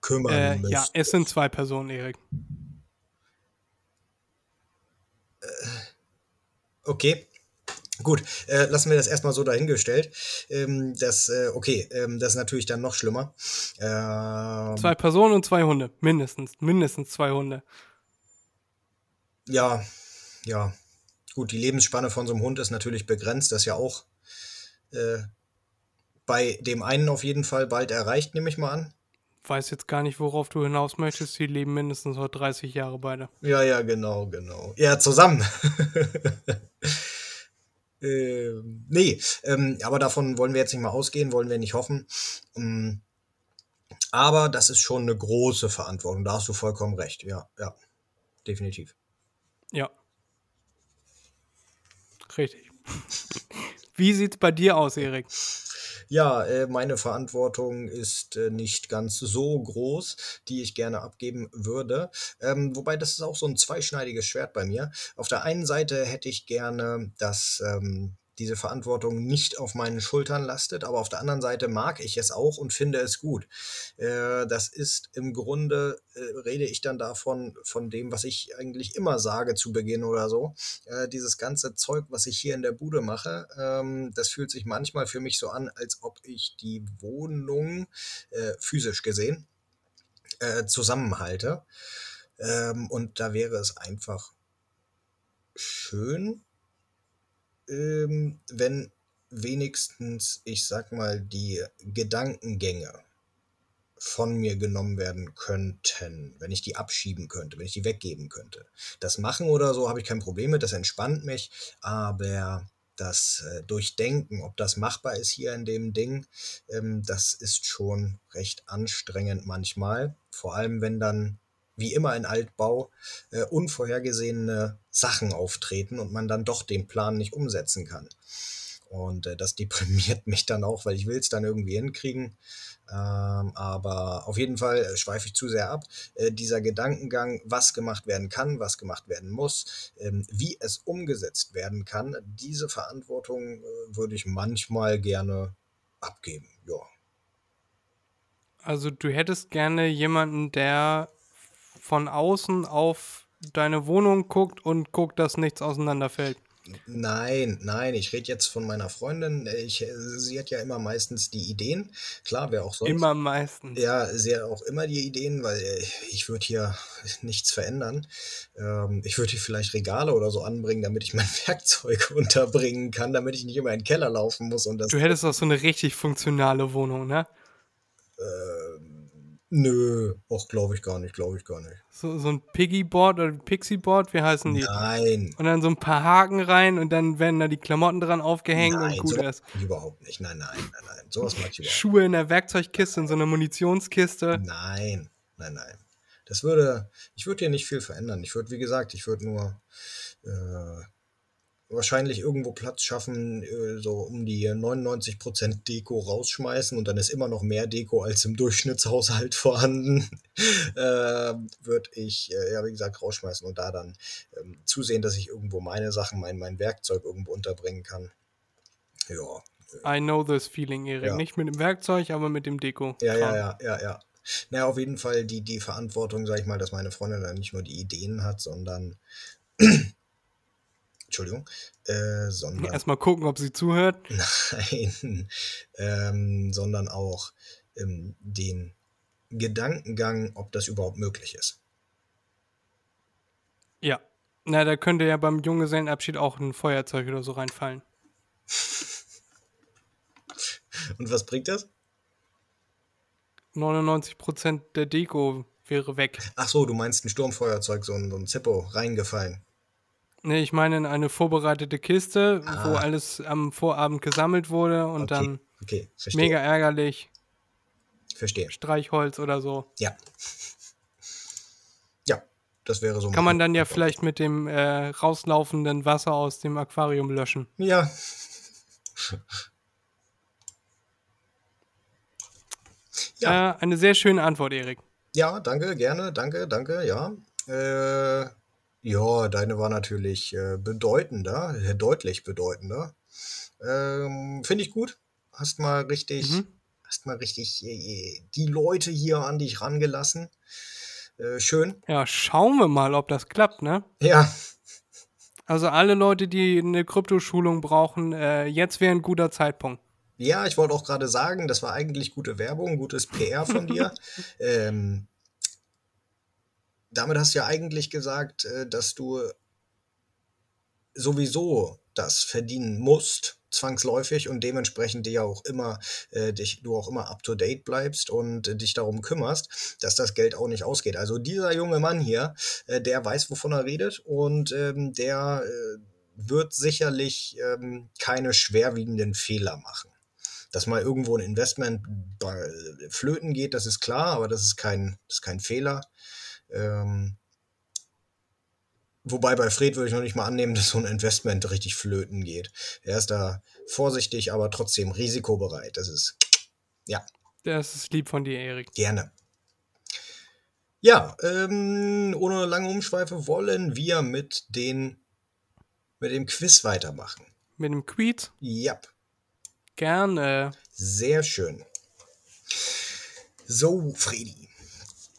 kümmern Äh, ja, müsstest. es sind zwei Personen, Erik. Okay. Gut, äh, lassen wir das erstmal so dahingestellt. Ähm, das, äh, okay, ähm, das ist natürlich dann noch schlimmer. Ähm, Zwei Personen und zwei Hunde. Mindestens. Mindestens zwei Hunde. Ja, ja. Gut, die Lebensspanne von so einem Hund ist natürlich begrenzt. Das ist ja auch äh, bei dem einen auf jeden Fall bald erreicht, nehme ich mal an. Weiß jetzt gar nicht, worauf du hinaus möchtest. Die leben mindestens noch 30 Jahre beide. Ja, ja, genau, genau. Ja, zusammen. *laughs* ähm, nee, ähm, aber davon wollen wir jetzt nicht mal ausgehen, wollen wir nicht hoffen. Ähm, aber das ist schon eine große Verantwortung. Da hast du vollkommen recht. Ja, ja, definitiv. Ja. Richtig. *laughs* Wie sieht's bei dir aus, Erik? Ja, äh, meine Verantwortung ist äh, nicht ganz so groß, die ich gerne abgeben würde. Ähm, wobei das ist auch so ein zweischneidiges Schwert bei mir. Auf der einen Seite hätte ich gerne, dass ähm, diese Verantwortung nicht auf meinen Schultern lastet, aber auf der anderen Seite mag ich es auch und finde es gut. Äh, das ist im Grunde, äh, rede ich dann davon, von dem, was ich eigentlich immer sage zu Beginn oder so. Äh, dieses ganze Zeug, was ich hier in der Bude mache, ähm, das fühlt sich manchmal für mich so an, als ob ich die Wohnung äh, physisch gesehen äh, zusammenhalte. Ähm, und da wäre es einfach schön, ähm, wenn wenigstens, ich sag mal, die Gedankengänge von mir genommen werden könnten, wenn ich die abschieben könnte, wenn ich die weggeben könnte. Das machen oder so habe ich kein Problem mit, das entspannt mich, aber das äh, Durchdenken, ob das machbar ist hier in dem Ding, ähm, das ist schon recht anstrengend manchmal. Vor allem, wenn dann, wie immer in Altbau, äh, unvorhergesehene Sachen auftreten und man dann doch den Plan nicht umsetzen kann. Und äh, das deprimiert *laughs* mich dann auch, weil ich will es dann irgendwie hinkriegen. Ähm, aber auf jeden Fall äh, schweife ich zu sehr ab. Äh, dieser Gedankengang, was gemacht werden kann, was gemacht werden muss, ähm, wie es umgesetzt werden kann, diese Verantwortung äh, würde ich manchmal gerne abgeben. Ja. Also du hättest gerne jemanden, der von außen auf deine Wohnung guckt und guckt, dass nichts auseinanderfällt. Nein, nein, ich rede jetzt von meiner Freundin. Ich, sie hat ja immer meistens die Ideen. Klar, wer auch sonst. Immer meistens. Ja, sie hat auch immer die Ideen, weil äh, ich würde hier nichts verändern. Ähm, ich würde hier vielleicht Regale oder so anbringen, damit ich mein *laughs* Werkzeug unterbringen kann, damit ich nicht immer in den Keller laufen muss. Und das Du hättest auch so eine richtig funktionale Wohnung, ne? ähm, nö, auch glaube ich gar nicht, glaube ich gar nicht. So, so ein Piggyboard oder Pixieboard, wie heißen die? Nein, Und dann so ein paar Haken rein und dann werden da die Klamotten dran aufgehängt nein, und gut ist. ich überhaupt nicht. Nein, nein, nein, nein. Sowas mag ich überhaupt Schuhe in der Werkzeugkiste, in so einer Munitionskiste. Nein, nein, nein. Das würde, ich würde hier nicht viel verändern. Ich würde, wie gesagt, ich würde nur äh, wahrscheinlich irgendwo Platz schaffen, äh, so um die 99% Deko rausschmeißen und dann ist immer noch mehr Deko als im *laughs* Durchschnittshaushalt vorhanden. *laughs* äh, würde ich, äh, ja, wie gesagt, rausschmeißen und da dann ähm, zusehen, dass ich irgendwo meine Sachen, mein, mein Werkzeug irgendwo unterbringen kann. Ja, I know this feeling, Erik. Ja. Nicht mit dem Werkzeug, aber mit dem Deko. Ja, ja, ja, ja, ja. Naja, auf jeden Fall die, die Verantwortung, sag ich mal, dass meine Freundin dann nicht nur die Ideen hat, sondern. *clears throat* Entschuldigung, äh, sondern. Erstmal gucken, ob sie zuhört. *laughs* Nein, ähm, sondern auch ähm, den Gedankengang, ob das überhaupt möglich ist. Ja. Na, da könnte ja beim Junggesellenabschied auch ein Feuerzeug oder so reinfallen. *laughs* Und was bringt das? 99% der Deko wäre weg. Ach so, du meinst ein Sturmfeuerzeug, so ein, so ein Zippo reingefallen. Ne, ich meine in eine vorbereitete Kiste, wo Ah. alles am Vorabend gesammelt wurde und Okay, dann okay, mega ärgerlich, Verstehe. Streichholz oder so. Ja. Ja, das wäre so. Kann man dann ja vielleicht mit dem äh, rauslaufenden Wasser aus dem Aquarium löschen. Ja. *laughs* Ja. Äh, eine sehr schöne Antwort, Erik. Ja, danke, gerne, danke, danke, ja. Äh, ja, deine war natürlich äh, bedeutender, äh, deutlich bedeutender. Ähm, Finde ich gut. Hast mal richtig, Mhm. hast mal richtig äh, die Leute hier an dich rangelassen. Äh, schön. Ja, schauen wir mal, ob das klappt, ne? Ja, Also alle Leute, die eine Kryptoschulung brauchen, äh, jetzt wäre ein guter Zeitpunkt. Ja, ich wollte auch gerade sagen, das war eigentlich gute Werbung, gutes PR von dir. *laughs* ähm, damit hast du ja eigentlich gesagt, äh, dass du sowieso das verdienen musst, zwangsläufig und dementsprechend dir auch immer, äh, dich, du auch immer up to date bleibst und äh, dich darum kümmerst, dass das Geld auch nicht ausgeht. Also dieser junge Mann hier, äh, der weiß, wovon er redet und ähm, der äh, wird sicherlich ähm, keine schwerwiegenden Fehler machen. Dass mal irgendwo ein Investment bei flöten geht, das ist klar, aber das ist kein, das ist kein Fehler. Ähm, wobei bei Fred würde ich noch nicht mal annehmen, *laughs* dass so ein Investment richtig flöten geht. Er ist da vorsichtig, aber trotzdem risikobereit. Das ist, ja, Das ist lieb von dir, Erik. gerne. Ja, ähm, ohne lange Umschweife wollen wir mit, den, mit dem Quiz weitermachen. Mit dem Quiz? Ja, Gerne. sehr schön. So,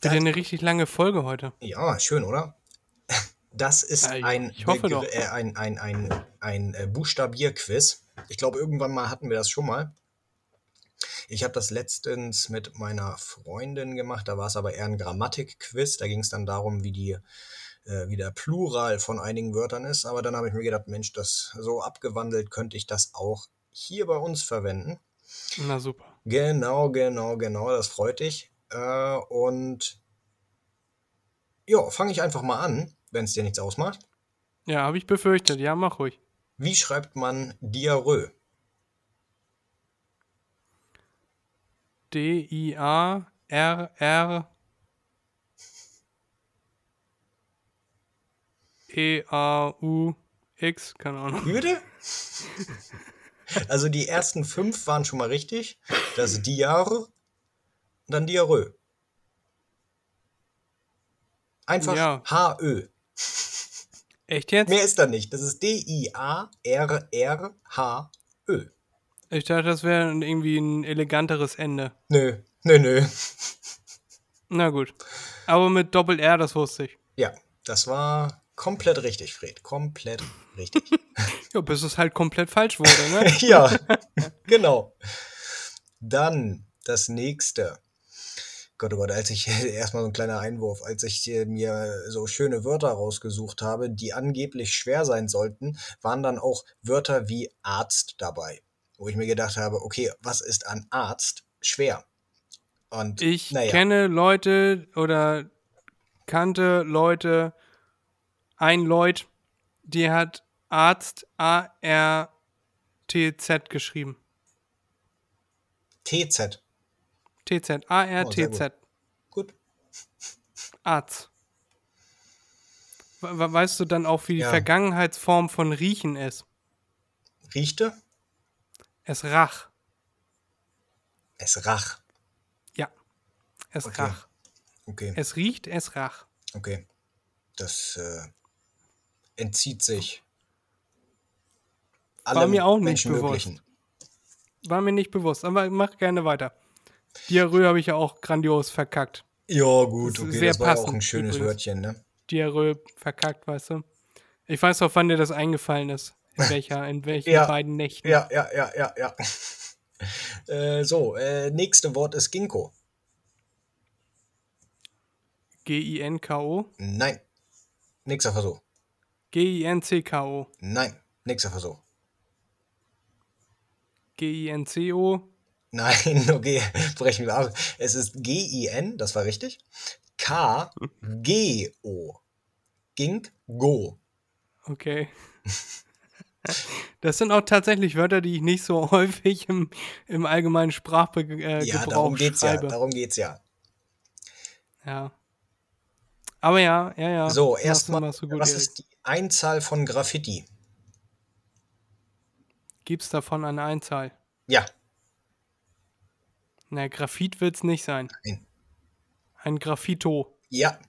Fredi. Wieder eine richtig lange Folge heute. Ja, schön, oder? Das ist Ja, ich- ein, ich doch. Äh, ein, ein, ein, ein äh, Buchstabierquiz. Ich glaube, irgendwann mal hatten wir das schon mal. Ich habe das letztens mit meiner Freundin gemacht, da war es aber eher ein Grammatikquiz. Da ging es dann darum, wie, die, äh, wie der Plural von einigen Wörtern ist. Aber dann habe ich mir gedacht, Mensch, das so abgewandelt könnte ich das auch hier bei uns verwenden. Na super. Genau, genau, genau, das freut dich. Äh, und ja, fange ich einfach mal an, wenn es dir nichts ausmacht. Ja, habe ich befürchtet. Ja, mach ruhig. Wie schreibt man Diarrhoe? D-I-A-R-R E-A-U-X, keine Ahnung. Wie bitte? *laughs* Also die ersten fünf waren schon mal richtig. Das Diar dann Diarrhoe. Einfach Ja. H-Ö. Echt jetzt? Mehr ist da nicht. Das ist D-I-A-R-R-H-Ö. Ich dachte, das wäre irgendwie ein eleganteres Ende. Nö, nö, nö. Na gut. Aber mit Doppel-R, das wusste ich. Ja, das war komplett richtig, Fred. Komplett richtig. *laughs* Ja, bis es halt komplett falsch wurde, ne? *laughs* ja, genau. Dann das nächste. Gott, oh Gott, als ich *laughs* erstmal so ein kleiner Einwurf, als ich äh, mir so schöne Wörter rausgesucht habe, die angeblich schwer sein sollten, waren dann auch Wörter wie Arzt dabei. Wo ich mir gedacht habe, okay, was ist an Arzt schwer? Und Ich naja, kenne Leute oder kannte Leute, ein Leut, die hat Arzt A-R-T-Z geschrieben. TZ. T-Z, Oh, A-R-T-Z. Gut. Arzt. We- we- Weißt du dann auch, wie die Ja. Vergangenheitsform von riechen ist? Riechte? Es rach. Es rach. Ja. Es Okay. rach. Okay, Es riecht, es rach. okay. Das äh, entzieht sich. War mir auch nicht Menschenmöglichen. War mir nicht bewusst, aber mach gerne weiter. Diarrhoe habe ich ja auch grandios verkackt. Ja, gut, okay, sehr das war auch ein schönes übrigens. Wörtchen, ne? Diarrhoe verkackt, weißt du? Ich weiß auch, wann dir das eingefallen ist. In welcher, in *laughs* welchen Ja. beiden Nächten. Ja, ja, ja, ja, ja. *laughs* äh, so, äh, nächste Wort ist Ginkgo. G-I-N-K-O. Nein. Nächster Versuch. G-I-N-C-K-O. Nein. Nächster Versuch. G-I-N-C-O. Nein, *laughs* okay, brechen wir ab. Es ist G-I-N, das war richtig. K-G-O. Ginkgo. Okay. Das sind auch tatsächlich Wörter, die ich nicht so *laughs* häufig im, im allgemeinen Sprachgebrauch äh, Ja, darum geht's ja. schreibe. Darum geht's ja. Ja. Aber ja, ja, ja. So, erstmal, gut, was ist die Einzahl von Graffiti? Gibt's davon eine Einzahl? Ja, Na, Graphit wird's nicht sein. Nein. Ein Graffito. ja.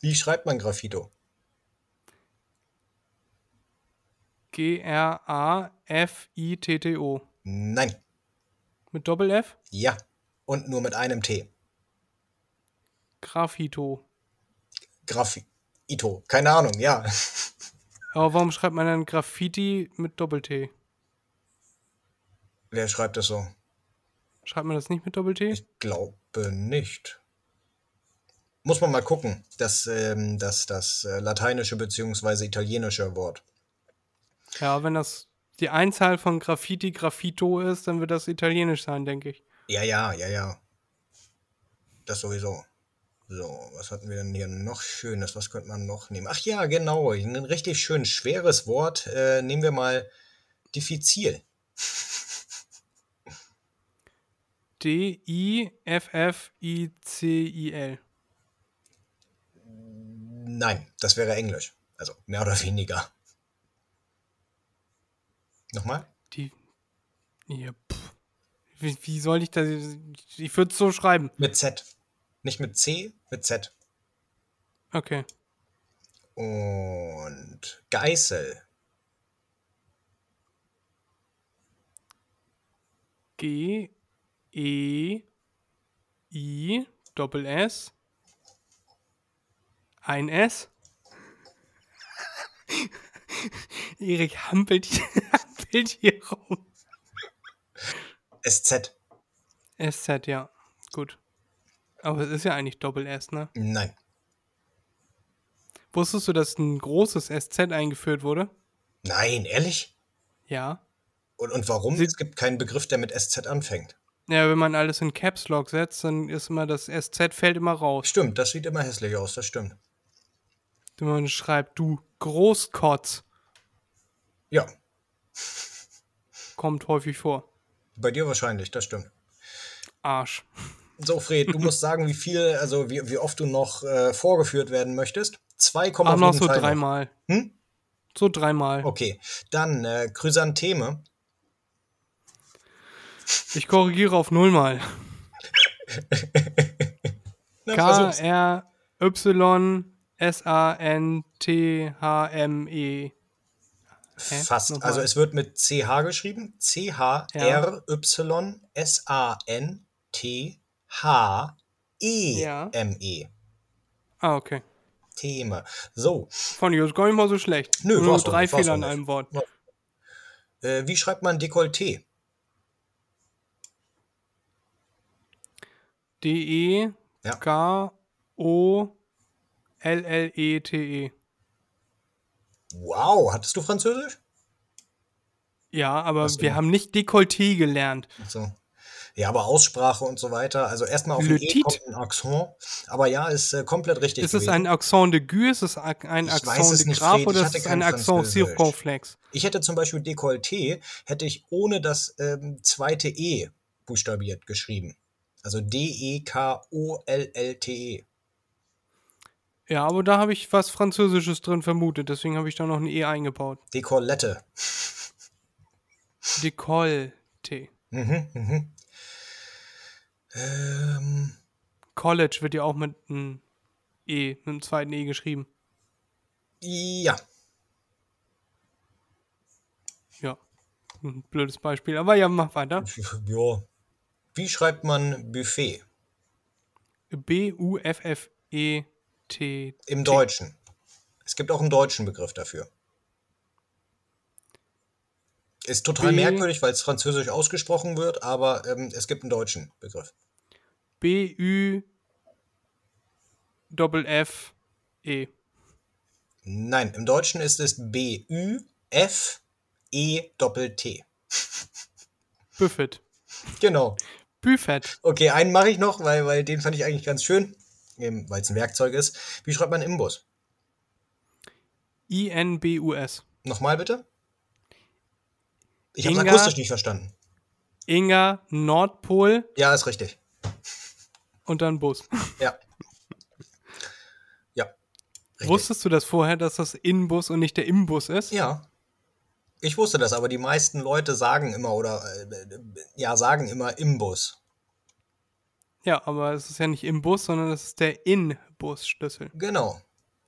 Wie schreibt man Graffito? G-R-A-F-I-T-T-O. Nein. Mit Doppel-F? Ja. Und nur mit einem T. Graffito. Graffito. Keine Ahnung, ja. *laughs* Aber warum schreibt man dann Graffiti mit Doppel-T? Wer schreibt das so? Schreibt man das nicht mit Doppel-T? Ich glaube nicht. Muss man mal gucken, das, ähm, das, das äh, lateinische bzw. italienische Wort. Ja, wenn das die Einzahl von Graffiti Graffito ist, dann wird das italienisch sein, denke ich. Ja, ja, ja, ja. Das sowieso. So, was hatten wir denn hier noch Schönes? Was könnte man noch nehmen? Ach ja, genau. Ein richtig schön schweres Wort. Äh, nehmen wir mal diffizil. *laughs* D-I-F-F-I-C-I-L. Nein, das wäre Englisch. Also mehr oder weniger. Nochmal? Die. Ja, wie, wie, soll ich das. Ich würde es so schreiben. Mit Z. Nicht mit C, mit Z. Okay. Und Geißel. G E, I, Doppel S, ein S. *laughs* Erik hampelt hier, *laughs* hampelt hier rum. SZ. SZ, ja. Gut. Aber es ist ja eigentlich Doppel S, ne? Nein. Wusstest du, dass ein großes SZ eingeführt wurde? Nein, ehrlich? Ja. Und, und warum? Sie- es gibt keinen Begriff, der mit SZ anfängt. Ja, wenn man alles in Caps Lock setzt, dann ist immer das SZ fällt immer raus. Stimmt, das sieht immer hässlich aus, das stimmt. Wenn man schreibt, du Großkotz, Ja, kommt häufig vor. bei dir wahrscheinlich, das stimmt. Arsch. So, Fred, du musst *laughs* sagen, wie viel, also wie, wie oft du noch äh, vorgeführt werden möchtest. Zwei kommen Ach, auf noch so Fall dreimal. Hm? So dreimal. Okay, dann äh, Chrysantheme. Ich korrigiere auf nullmal. *laughs* Na, K, versuch's. R, Y, S, A, N, T, H, M, E. Hä? Fast. Also es wird mit CH geschrieben. C-H-R-Y-S-A-N-T-H-E-M-E. Ah, okay. Theme. So, Fand ich jetzt gar nicht mal so schlecht. Nö, Nur drei Fehler in einem Wort. äh, wie schreibt man Dekolleté? D-E, Ja. K, O, L, L, E, T, E. Wow, hattest du Französisch? Ja, aber Ach so. wir haben nicht Dekolleté gelernt. So. Ja, aber Aussprache und so weiter. Also erstmal auf Le den E kommt ein Accent. Aber ja, ist äh, komplett richtig. Ist es gewesen. ein Accent de Gue, ist es ein Ich Accent es de Fred, oder ist es ein Accent. Circonflex? Ich hätte zum Beispiel Dekolleté, hätte ich ohne das ähm, zweite E buchstabiert geschrieben. Also E D-E-K-O-L-L-T-E. Ja, aber da habe ich was Französisches drin vermutet, deswegen habe ich da noch ein E eingebaut. Dekollette. *laughs* Dekolleté. Mhm, mhm. Ähm, College wird ja auch mit einem E, mit einem zweiten E geschrieben. ja, Ja. Ein blödes Beispiel, aber ja, mach weiter. ja. Wie schreibt man Buffet B-U-F-F-E-T. im Deutschen? Es gibt auch einen deutschen Begriff dafür. Ist total B- merkwürdig, weil es französisch ausgesprochen wird, aber ähm, es gibt einen deutschen Begriff. B-U Doppel F E. Nein, im Deutschen ist es B-U-F-E-T-T. Buffet. Genau. Buffet. Okay, einen mache ich noch, weil, weil den fand ich eigentlich ganz schön, weil es ein Werkzeug ist. Wie schreibt man Imbus? I-N-B-U-S. Nochmal bitte? Ich habe akustisch nicht verstanden. Inga Nordpol Ja, ist richtig. und dann Bus. Ja. *laughs* Ja. Richtig. Wusstest du das vorher, dass das Inbus und nicht der Imbus ist? Ja. Ich wusste das, aber die meisten Leute sagen immer oder äh, ja, sagen immer Imbus. Ja, aber es ist ja nicht Imbus, sondern es ist der In-Bus-Schlüssel. Genau.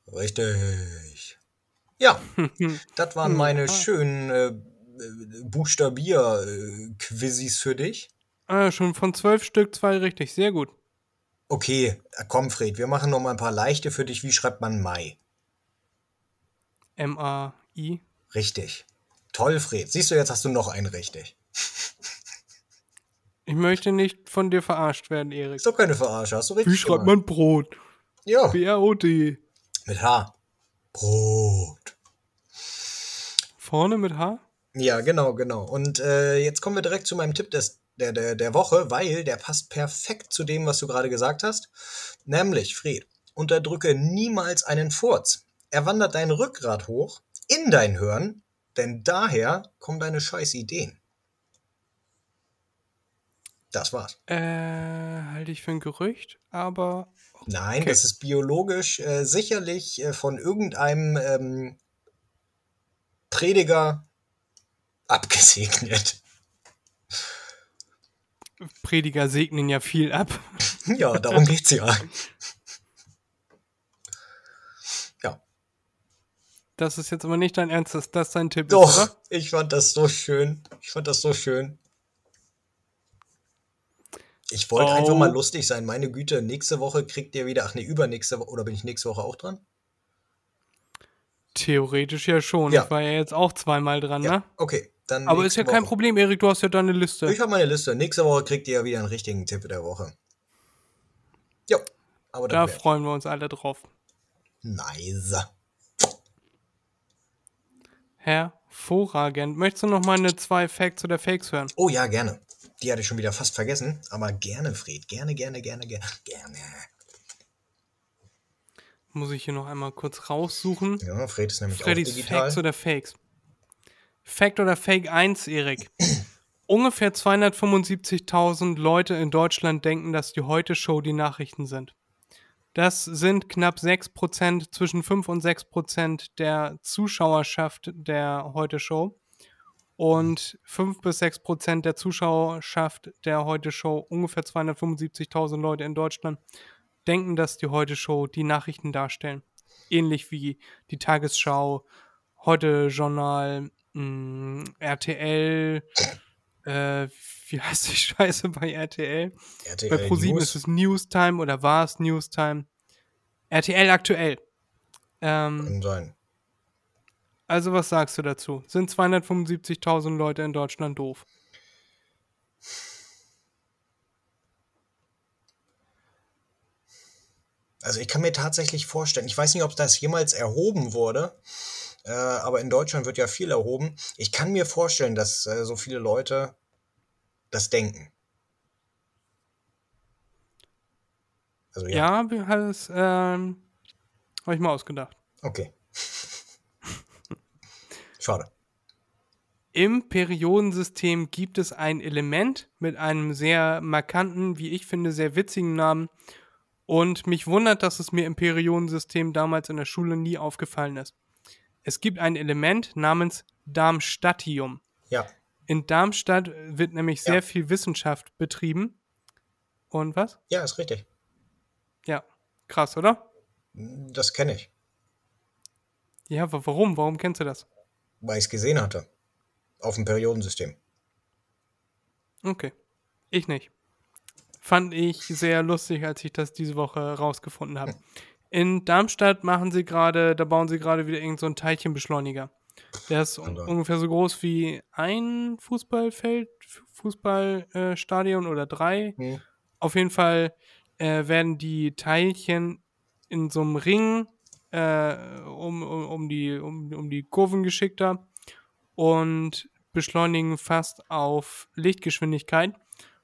Richtig. Ja, *laughs* das waren meine schönen äh, Buchstabier-Quizzis für dich. Ah, schon von zwölf Stück zwei richtig. Sehr gut. Okay, äh, komm, Fred, wir machen noch mal ein paar leichte für dich. Wie schreibt man Mai? M-A-I. Richtig. Toll, Fred. Siehst du, jetzt hast du noch einen richtig. Ich möchte nicht von dir verarscht werden, Erik. Ist doch keine Verarsche, hast du richtig Wie schreibt man Brot? Ja, B-R-O-T. mit H. Brot. Vorne mit H? Ja, genau, genau. Und äh, jetzt kommen wir direkt zu meinem Tipp des, der, der, der Woche, weil der passt perfekt zu dem, was du gerade gesagt hast. Nämlich, Fred, unterdrücke niemals einen Furz. Er wandert dein Rückgrat hoch, in dein Hirn, denn daher kommen deine scheiß Ideen. Das war's. Äh, halte ich für ein Gerücht, aber Nein, Okay. das ist biologisch äh, sicherlich äh, von irgendeinem ähm, Prediger abgesegnet. Prediger segnen ja viel ab. Ja, darum *laughs* geht's. Ja. Das ist jetzt aber nicht dein Ernst, dass das dein Tipp ist, Doch, ich fand das so schön. Ich fand das so schön. Ich wollte einfach mal Oh. lustig sein. Meine Güte, nächste Woche kriegt ihr wieder, ach nee, übernächste Woche, oder bin ich nächste Woche auch dran? Theoretisch ja schon. Ja. Ich war ja jetzt auch zweimal dran, Ja, ne? okay. Dann Aber ist ja kein Woche. Problem, Erik, du hast ja deine Liste. Ich habe meine Liste. Nächste Woche kriegt ihr ja wieder einen richtigen Tipp der Woche. Jo, aber Da freuen wir uns alle drauf. nice. Hervorragend. Möchtest du noch meine zwei Facts oder Fakes hören? Oh ja, gerne. Die hatte ich schon wieder fast vergessen, aber gerne, Fred. Gerne, gerne, gerne, gerne, gerne. Muss ich hier noch einmal kurz raussuchen. Ja, Fred ist nämlich Freddys auch digital. Facts oder Fakes? Fact oder Fake 1, Erik. *clears throat* Ungefähr 275.000 Leute in Deutschland denken, dass die Heute-Show die Nachrichten sind. Das sind knapp 6%, zwischen 5 und 6% der Zuschauerschaft der Heute-Show. Und 5 bis 6% der Zuschauerschaft der Heute-Show, ungefähr 275.000 Leute in Deutschland, denken, dass die Heute-Show die Nachrichten darstellen. Ähnlich wie die Tagesschau, Heute Journal, mh, RTL, äh, wie heißt die *laughs* Scheiße bei RTL? RTL Bei ProSieben ist es Newstime oder war es Newstime? RTL aktuell. Ähm, Kann sein. also was sagst du dazu? Sind 275.000 Leute in Deutschland doof? Also ich kann mir tatsächlich vorstellen, ich weiß nicht, ob das jemals erhoben wurde, äh, aber in Deutschland wird ja viel erhoben. Ich kann mir vorstellen, dass äh, so viele Leute das denken. Also ja, Ja, es, ähm, habe ich mal ausgedacht. okay. *laughs* Schade. Im Periodensystem gibt es ein Element mit einem sehr markanten, wie ich finde, sehr witzigen Namen. Und mich wundert, dass es mir im Periodensystem damals in der Schule nie aufgefallen ist. Es gibt ein Element namens Darmstadtium. Ja, In Darmstadt wird nämlich sehr Ja. viel Wissenschaft betrieben. Und was? ja, ist richtig. Ja, krass, oder? Das kenne ich, Ja, wa- warum? Warum kennst du das? weil ich es gesehen hatte. Auf dem Periodensystem. Okay. Ich nicht. Fand ich sehr lustig, als ich das diese Woche rausgefunden habe. In Darmstadt machen sie gerade, da bauen sie gerade wieder irgendeinen so einen Teilchenbeschleuniger. Der ist Wahnsinn. ungefähr so groß wie ein Fußballfeld, Fußballstadion äh, oder drei. Hm. Auf jeden Fall äh, werden die Teilchen in so einem Ring äh, um, um, um, die, um, um die Kurven geschickter und beschleunigen fast auf Lichtgeschwindigkeit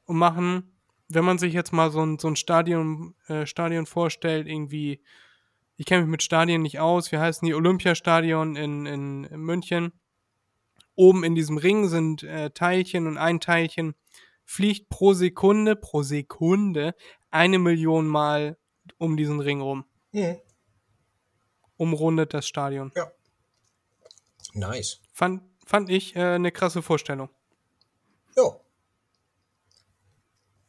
und machen, wenn man sich jetzt mal so ein, so ein Stadion, äh, Stadion vorstellt, irgendwie, ich kenne mich mit Stadien nicht aus, wie heißen die Olympiastadion in, in, in München. Oben in diesem Ring sind äh, Teilchen und ein Teilchen fliegt pro Sekunde, pro Sekunde eine Million Mal um diesen Ring rum. Hm. Umrundet das Stadion. Ja. Nice. Fand, fand ich äh, eine krasse Vorstellung. Ja.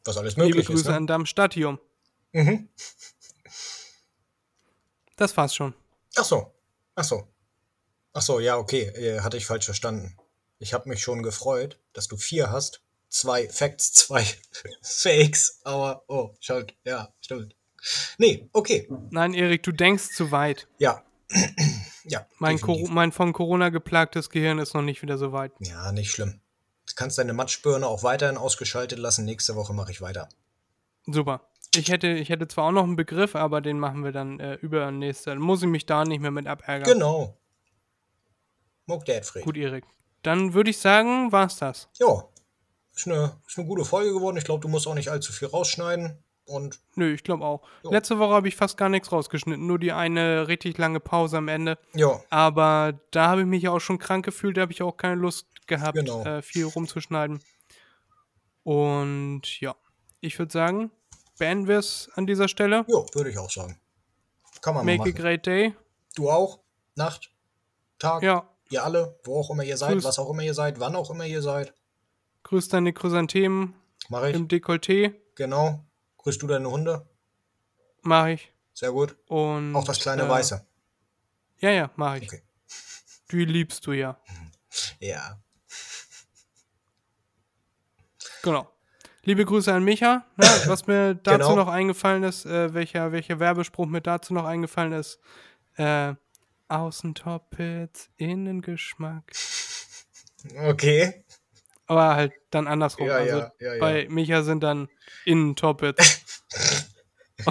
Was alles Liebe möglich Grüße ist. Ne? an Darmstadtium. Mhm. Das war's schon. Ach so. Ach so. Ach so, ja, okay. Äh, hatte ich falsch verstanden. Ich habe mich schon gefreut, dass du vier hast. Zwei Facts, *laughs* zwei Fakes. Aber, oh, schalt. Ja, stimmt. Nee, okay. Nein, Erik, du denkst zu weit. Ja. *clears throat* ja. Mein, mein von Corona geplagtes Gehirn ist noch nicht wieder so weit. Ja, nicht schlimm. Du kannst deine Matschbirne auch weiterhin ausgeschaltet lassen. Nächste Woche mache ich weiter. Super. Ich hätte, ich hätte zwar auch noch einen Begriff, aber den machen wir dann äh, über nächste. Dann muss ich mich da nicht mehr mit abärgern. Genau. Mock Dad, Fred. Gut, Erik. Dann würde ich sagen, war's das. Ja. Ist eine, ist eine gute Folge geworden. Ich glaube, du musst auch nicht allzu viel rausschneiden. Und Nö, ich glaube auch. Jo. Letzte Woche habe ich fast gar nichts rausgeschnitten, nur die eine richtig lange Pause am Ende. ja, Aber da habe ich mich ja auch schon krank gefühlt, da habe ich auch keine Lust gehabt, Genau. äh, viel rumzuschneiden. Und ja, ich würde sagen, beenden wir es an dieser Stelle. ja, würde ich auch sagen. Kann man Make a machen. great day. Du auch? Nacht? Tag? Ja, Ihr alle? Wo auch immer ihr seid? Grüß. Was auch immer ihr seid? Wann auch immer ihr seid? grüß deine Chrysanthemen Mach ich. im Dekolleté. Genau. Grüßt du deine Hunde? Mache ich. Sehr gut. Und, Auch das kleine äh, Weiße. Ja, ja, mache ich. Okay. *laughs* Die liebst du ja. Ja. Genau. Liebe Grüße an Micha. Ne, *laughs* was mir dazu Genau. noch eingefallen ist, äh, welcher, welcher Werbespruch mir dazu noch eingefallen ist. Äh, Außentoppits, Innengeschmack. Okay. Aber halt dann andersrum. Ja, also ja, ja, bei Micha sind dann Innentoppits. *laughs*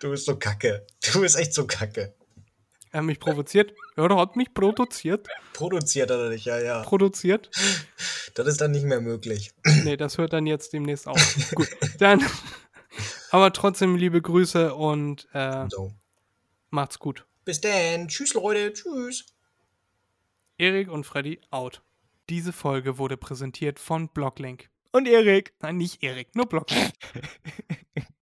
Du bist so kacke. Du bist echt so kacke. Er hat mich provoziert. Ja, er hat mich produziert. Produziert hat er dich, ja, ja. Produziert. Das ist dann nicht mehr möglich. Nee, das hört dann jetzt demnächst auf. Gut, dann. Aber trotzdem liebe Grüße und äh, So. macht's gut. Bis dann. Tschüss, Leute. Tschüss. Erik und Freddy out. Diese Folge wurde präsentiert von Blocklink. Und Erik. Nein, nicht Erik, nur Blocklink. *laughs*